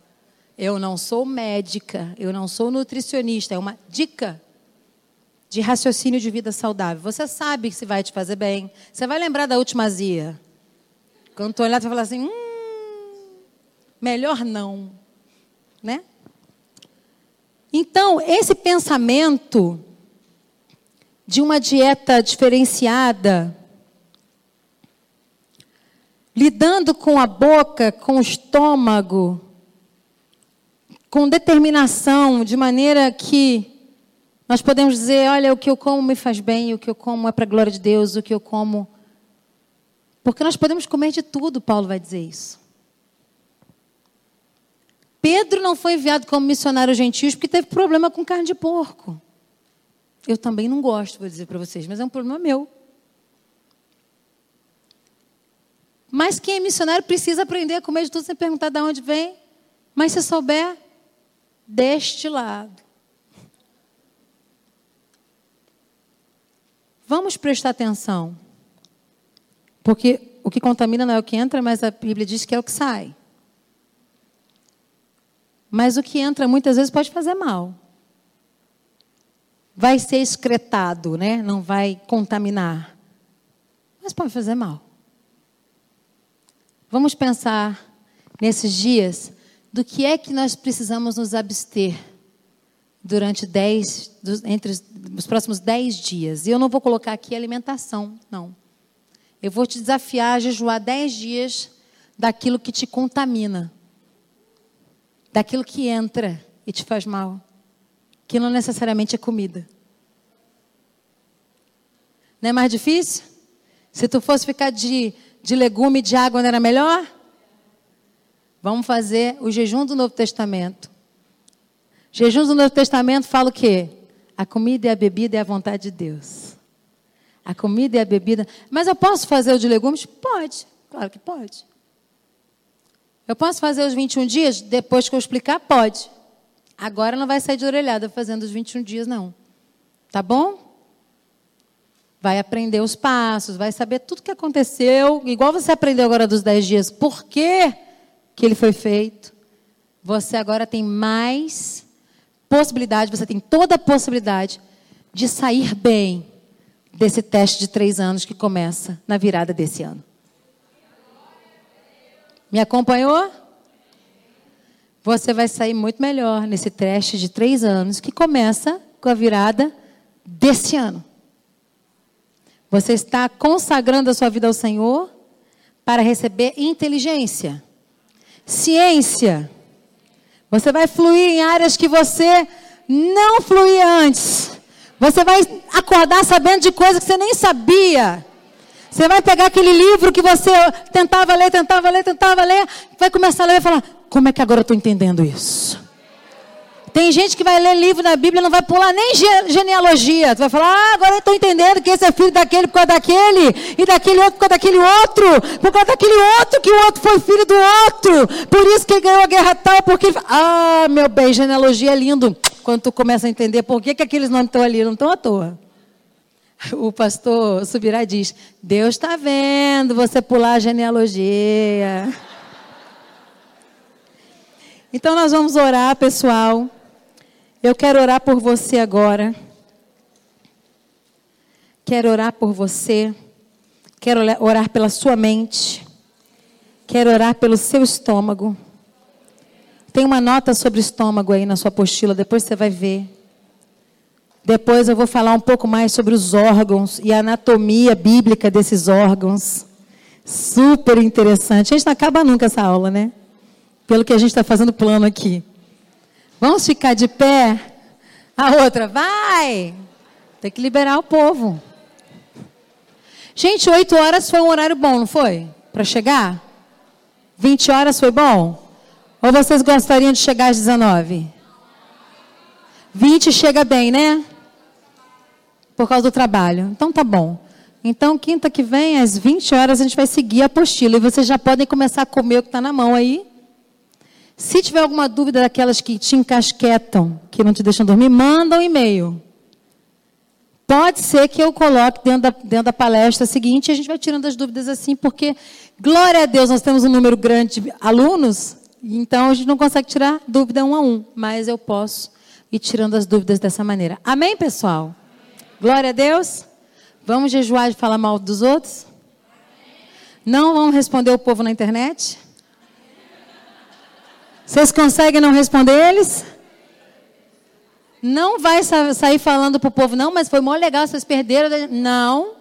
Eu não sou médica, eu não sou nutricionista, é uma dica de raciocínio de vida saudável. Você sabe que se vai te fazer bem. Você vai lembrar da última azia. Quando tu olhar, tu vai falar assim: hum, melhor não. Né? Então, esse pensamento de uma dieta diferenciada, lidando com a boca, com o estômago, com determinação, de maneira que nós podemos dizer: olha, o que eu como me faz bem, o que eu como é para a glória de Deus, o que eu como. Porque nós podemos comer de tudo, Paulo vai dizer isso. Pedro não foi enviado como missionário gentio porque teve problema com carne de porco. Eu também não gosto, vou dizer para vocês, mas é um problema meu. Mas quem é missionário precisa aprender a comer de tudo sem perguntar de onde vem. Mas se souber, deste lado. Vamos prestar atenção. Porque o que contamina não é o que entra, mas a Bíblia diz que é o que sai. Mas o que entra muitas vezes pode fazer mal. Vai ser excretado, né? Não vai contaminar. Mas pode fazer mal. Vamos pensar nesses dias do que é que nós precisamos nos abster durante dez, entre os próximos dez dias. E eu não vou colocar aqui alimentação, não. Eu vou te desafiar a jejuar dez dias daquilo que te contamina, daquilo que entra e te faz mal, que não necessariamente é comida. Não é mais difícil? Se tu fosse ficar de, de legume e de água, não era melhor? Vamos fazer o jejum do Novo Testamento. Jejum do Novo Testamento fala o quê? A comida e a bebida é a vontade de Deus. A comida e a bebida. Mas eu posso fazer o de legumes? Pode. Claro que pode. Eu posso fazer os 21 dias? Depois que eu explicar, pode. Agora não vai sair de orelhada fazendo os 21 dias, não. Tá bom? Vai aprender os passos, vai saber tudo o que aconteceu. Igual você aprendeu agora dos 10 dias. Por que ele foi feito, você agora tem mais possibilidade, você tem toda a possibilidade de sair bem desse teste de três anos que começa na virada desse ano. Me acompanhou? Você vai sair muito melhor nesse teste de três anos que começa com a virada desse ano. Você está consagrando a sua vida ao Senhor para receber inteligência ciência. Você vai fluir em áreas que você não fluía antes. Você vai acordar sabendo de coisas que você nem sabia. Você vai pegar aquele livro que você tentava ler, tentava ler, tentava ler, vai começar a ler e falar: como é que agora eu estou entendendo isso? Tem gente que vai ler livro na Bíblia não vai pular nem genealogia. Tu vai falar, ah, agora eu estou entendendo que esse é filho daquele por causa daquele, e daquele outro por causa daquele outro, por causa daquele outro, que o outro foi filho do outro. Por isso que ele ganhou a guerra tal, porque. Ah, meu bem, genealogia é lindo. Quando tu começa a entender por que, que aqueles nomes estão ali, não estão à toa. O pastor Subirá diz: Deus está vendo você pular a genealogia. Então nós vamos orar, pessoal. Eu quero orar por você agora. Quero orar por você. Quero orar pela sua mente. Quero orar pelo seu estômago. Tem uma nota sobre estômago aí na sua apostila, depois você vai ver. Depois eu vou falar um pouco mais sobre os órgãos e a anatomia bíblica desses órgãos. Super interessante. A gente não acaba nunca essa aula, né? Pelo que a gente está fazendo plano aqui. Vamos ficar de pé? A outra, vai! Tem que liberar o povo. Gente, oito horas foi um horário bom, não foi? Para chegar? 20 horas foi bom? Ou vocês gostariam de chegar às 19? 20 chega bem, né? Por causa do trabalho. Então tá bom. Então, quinta que vem, às 20 horas, a gente vai seguir a apostila. E vocês já podem começar a comer o que está na mão aí. Se tiver alguma dúvida daquelas que te encasquetam, que não te deixam dormir, manda um e-mail. Pode ser que eu coloque dentro da, dentro da palestra seguinte e a gente vai tirando as dúvidas assim, porque, glória a Deus, nós temos um número grande de alunos, então a gente não consegue tirar dúvida um a um, mas eu posso ir tirando as dúvidas dessa maneira. Amém, pessoal? Glória a Deus. Vamos jejuar de falar mal dos outros? Não vamos responder o povo na internet? Vocês conseguem não responder eles? Não vai sair falando para o povo, não, mas foi mó legal, vocês perderam. Não.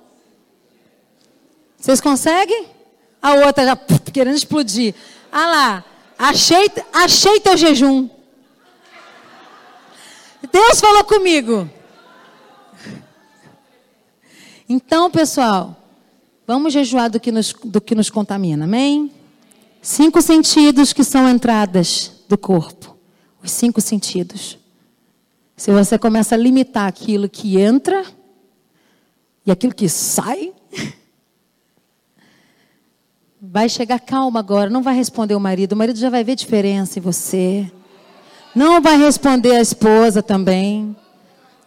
Vocês conseguem? A outra já querendo explodir. Ah lá, achei, achei teu jejum. Deus falou comigo. Então, pessoal, vamos jejuar do que nos, do que nos contamina, amém? Cinco sentidos que são entradas do corpo. Os cinco sentidos. Se você começa a limitar aquilo que entra e aquilo que sai, vai chegar calma agora, não vai responder o marido, o marido já vai ver diferença em você. Não vai responder a esposa também.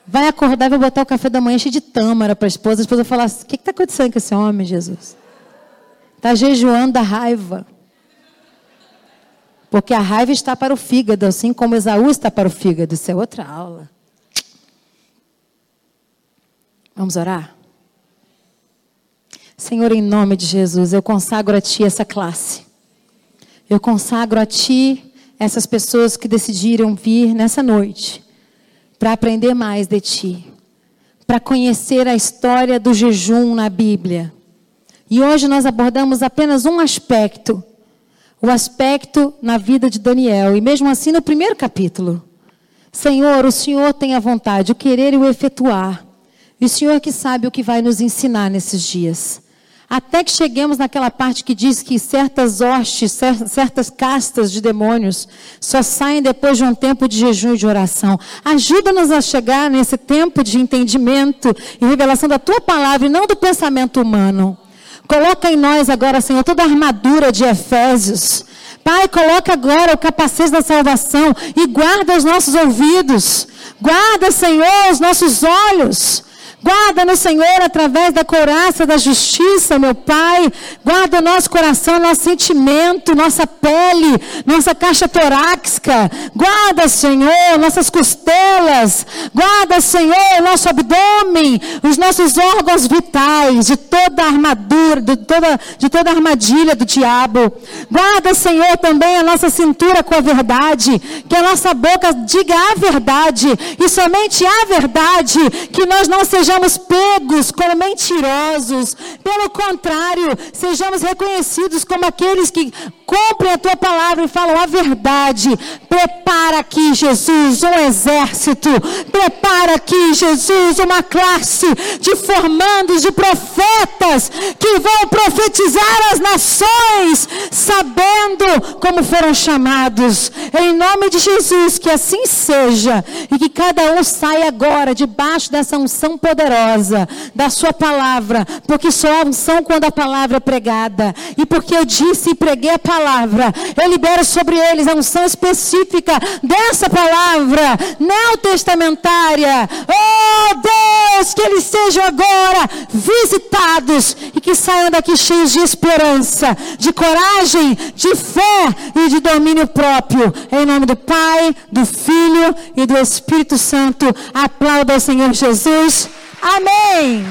Vai acordar e vai botar o café da manhã cheio de tâmara para a esposa. A esposa vai falar: o que está acontecendo com esse homem, Jesus? Está jejuando da raiva. Porque a raiva está para o fígado, assim como Esaú está para o fígado. Isso é outra aula. Vamos orar? Senhor, em nome de Jesus, eu consagro a Ti essa classe. Eu consagro a Ti essas pessoas que decidiram vir nessa noite para aprender mais de Ti, para conhecer a história do jejum na Bíblia. E hoje nós abordamos apenas um aspecto, o aspecto na vida de Daniel, e mesmo assim no primeiro capítulo. Senhor, o Senhor tem a vontade, o querer e o efetuar. E o Senhor que sabe o que vai nos ensinar nesses dias. Até que cheguemos naquela parte que diz que certas hostes, certas castas de demônios só saem depois de um tempo de jejum e de oração. Ajuda-nos a chegar nesse tempo de entendimento e revelação da tua palavra e não do pensamento humano. Coloca em nós agora, Senhor, toda a armadura de Efésios. Pai, coloca agora o capacete da salvação e guarda os nossos ouvidos. Guarda, Senhor, os nossos olhos. Guarda no Senhor através da couraça da justiça, meu Pai. Guarda o nosso coração, nosso sentimento, nossa pele, nossa caixa torácica. Guarda, Senhor, nossas costelas. Guarda, Senhor, nosso abdômen, os nossos órgãos vitais de toda a armadura, de toda, de toda a armadilha do diabo. Guarda, Senhor, também a nossa cintura com a verdade. Que a nossa boca diga a verdade e somente a verdade. Que nós não sejamos sejamos pegos como mentirosos. Pelo contrário, sejamos reconhecidos como aqueles que cumprem a tua palavra e falam a verdade. Prepara aqui, Jesus, um exército. Prepara aqui, Jesus, uma classe de formandos, de profetas que vão profetizar as nações, sabendo como foram chamados. Em nome de Jesus, que assim seja e que cada um saia agora debaixo dessa unção poderosa da sua palavra, porque só há unção quando a palavra é pregada. E porque eu disse e preguei a palavra. Eu libero sobre eles a unção específica dessa palavra neotestamentária. Oh Deus, que eles sejam agora visitados e que saiam daqui cheios de esperança, de coragem, de fé e de domínio próprio. Em nome do Pai, do Filho e do Espírito Santo. Aplauda ao Senhor Jesus. Amém.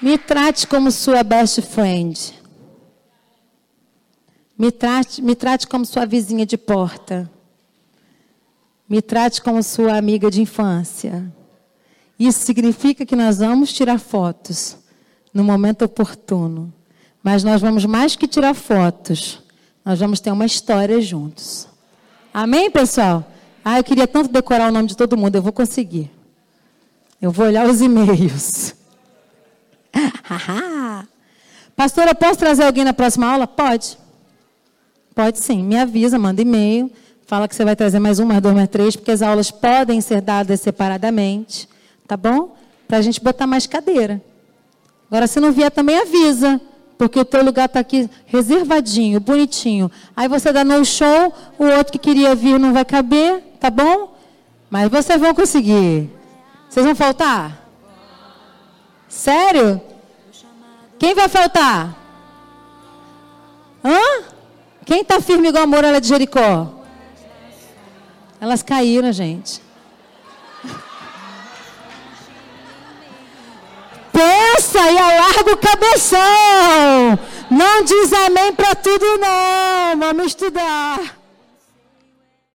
Me trate como sua best friend. Me trate, me trate como sua vizinha de porta. Me trate como sua amiga de infância. Isso significa que nós vamos tirar fotos no momento oportuno. Mas nós vamos mais que tirar fotos. Nós vamos ter uma história juntos. Amém, pessoal? Ah, eu queria tanto decorar o nome de todo mundo. Eu vou conseguir. Eu vou olhar os e-mails. [LAUGHS] Pastora, posso trazer alguém na próxima aula? Pode. Pode sim. Me avisa, manda e-mail. Fala que você vai trazer mais um, mais dois, mais três, porque as aulas podem ser dadas separadamente. Tá bom? Para a gente botar mais cadeira. Agora, se não vier, também avisa. Porque o teu lugar está aqui reservadinho, bonitinho. Aí você dá no show, o outro que queria vir não vai caber, tá bom? Mas vocês vão conseguir. Vocês vão faltar? Sério? Quem vai faltar? Hã? Quem está firme igual a muralha de Jericó? Elas caíram, gente. [LAUGHS] Pensa e alarga o cabeção. Não diz amém para tudo, não. Vamos estudar.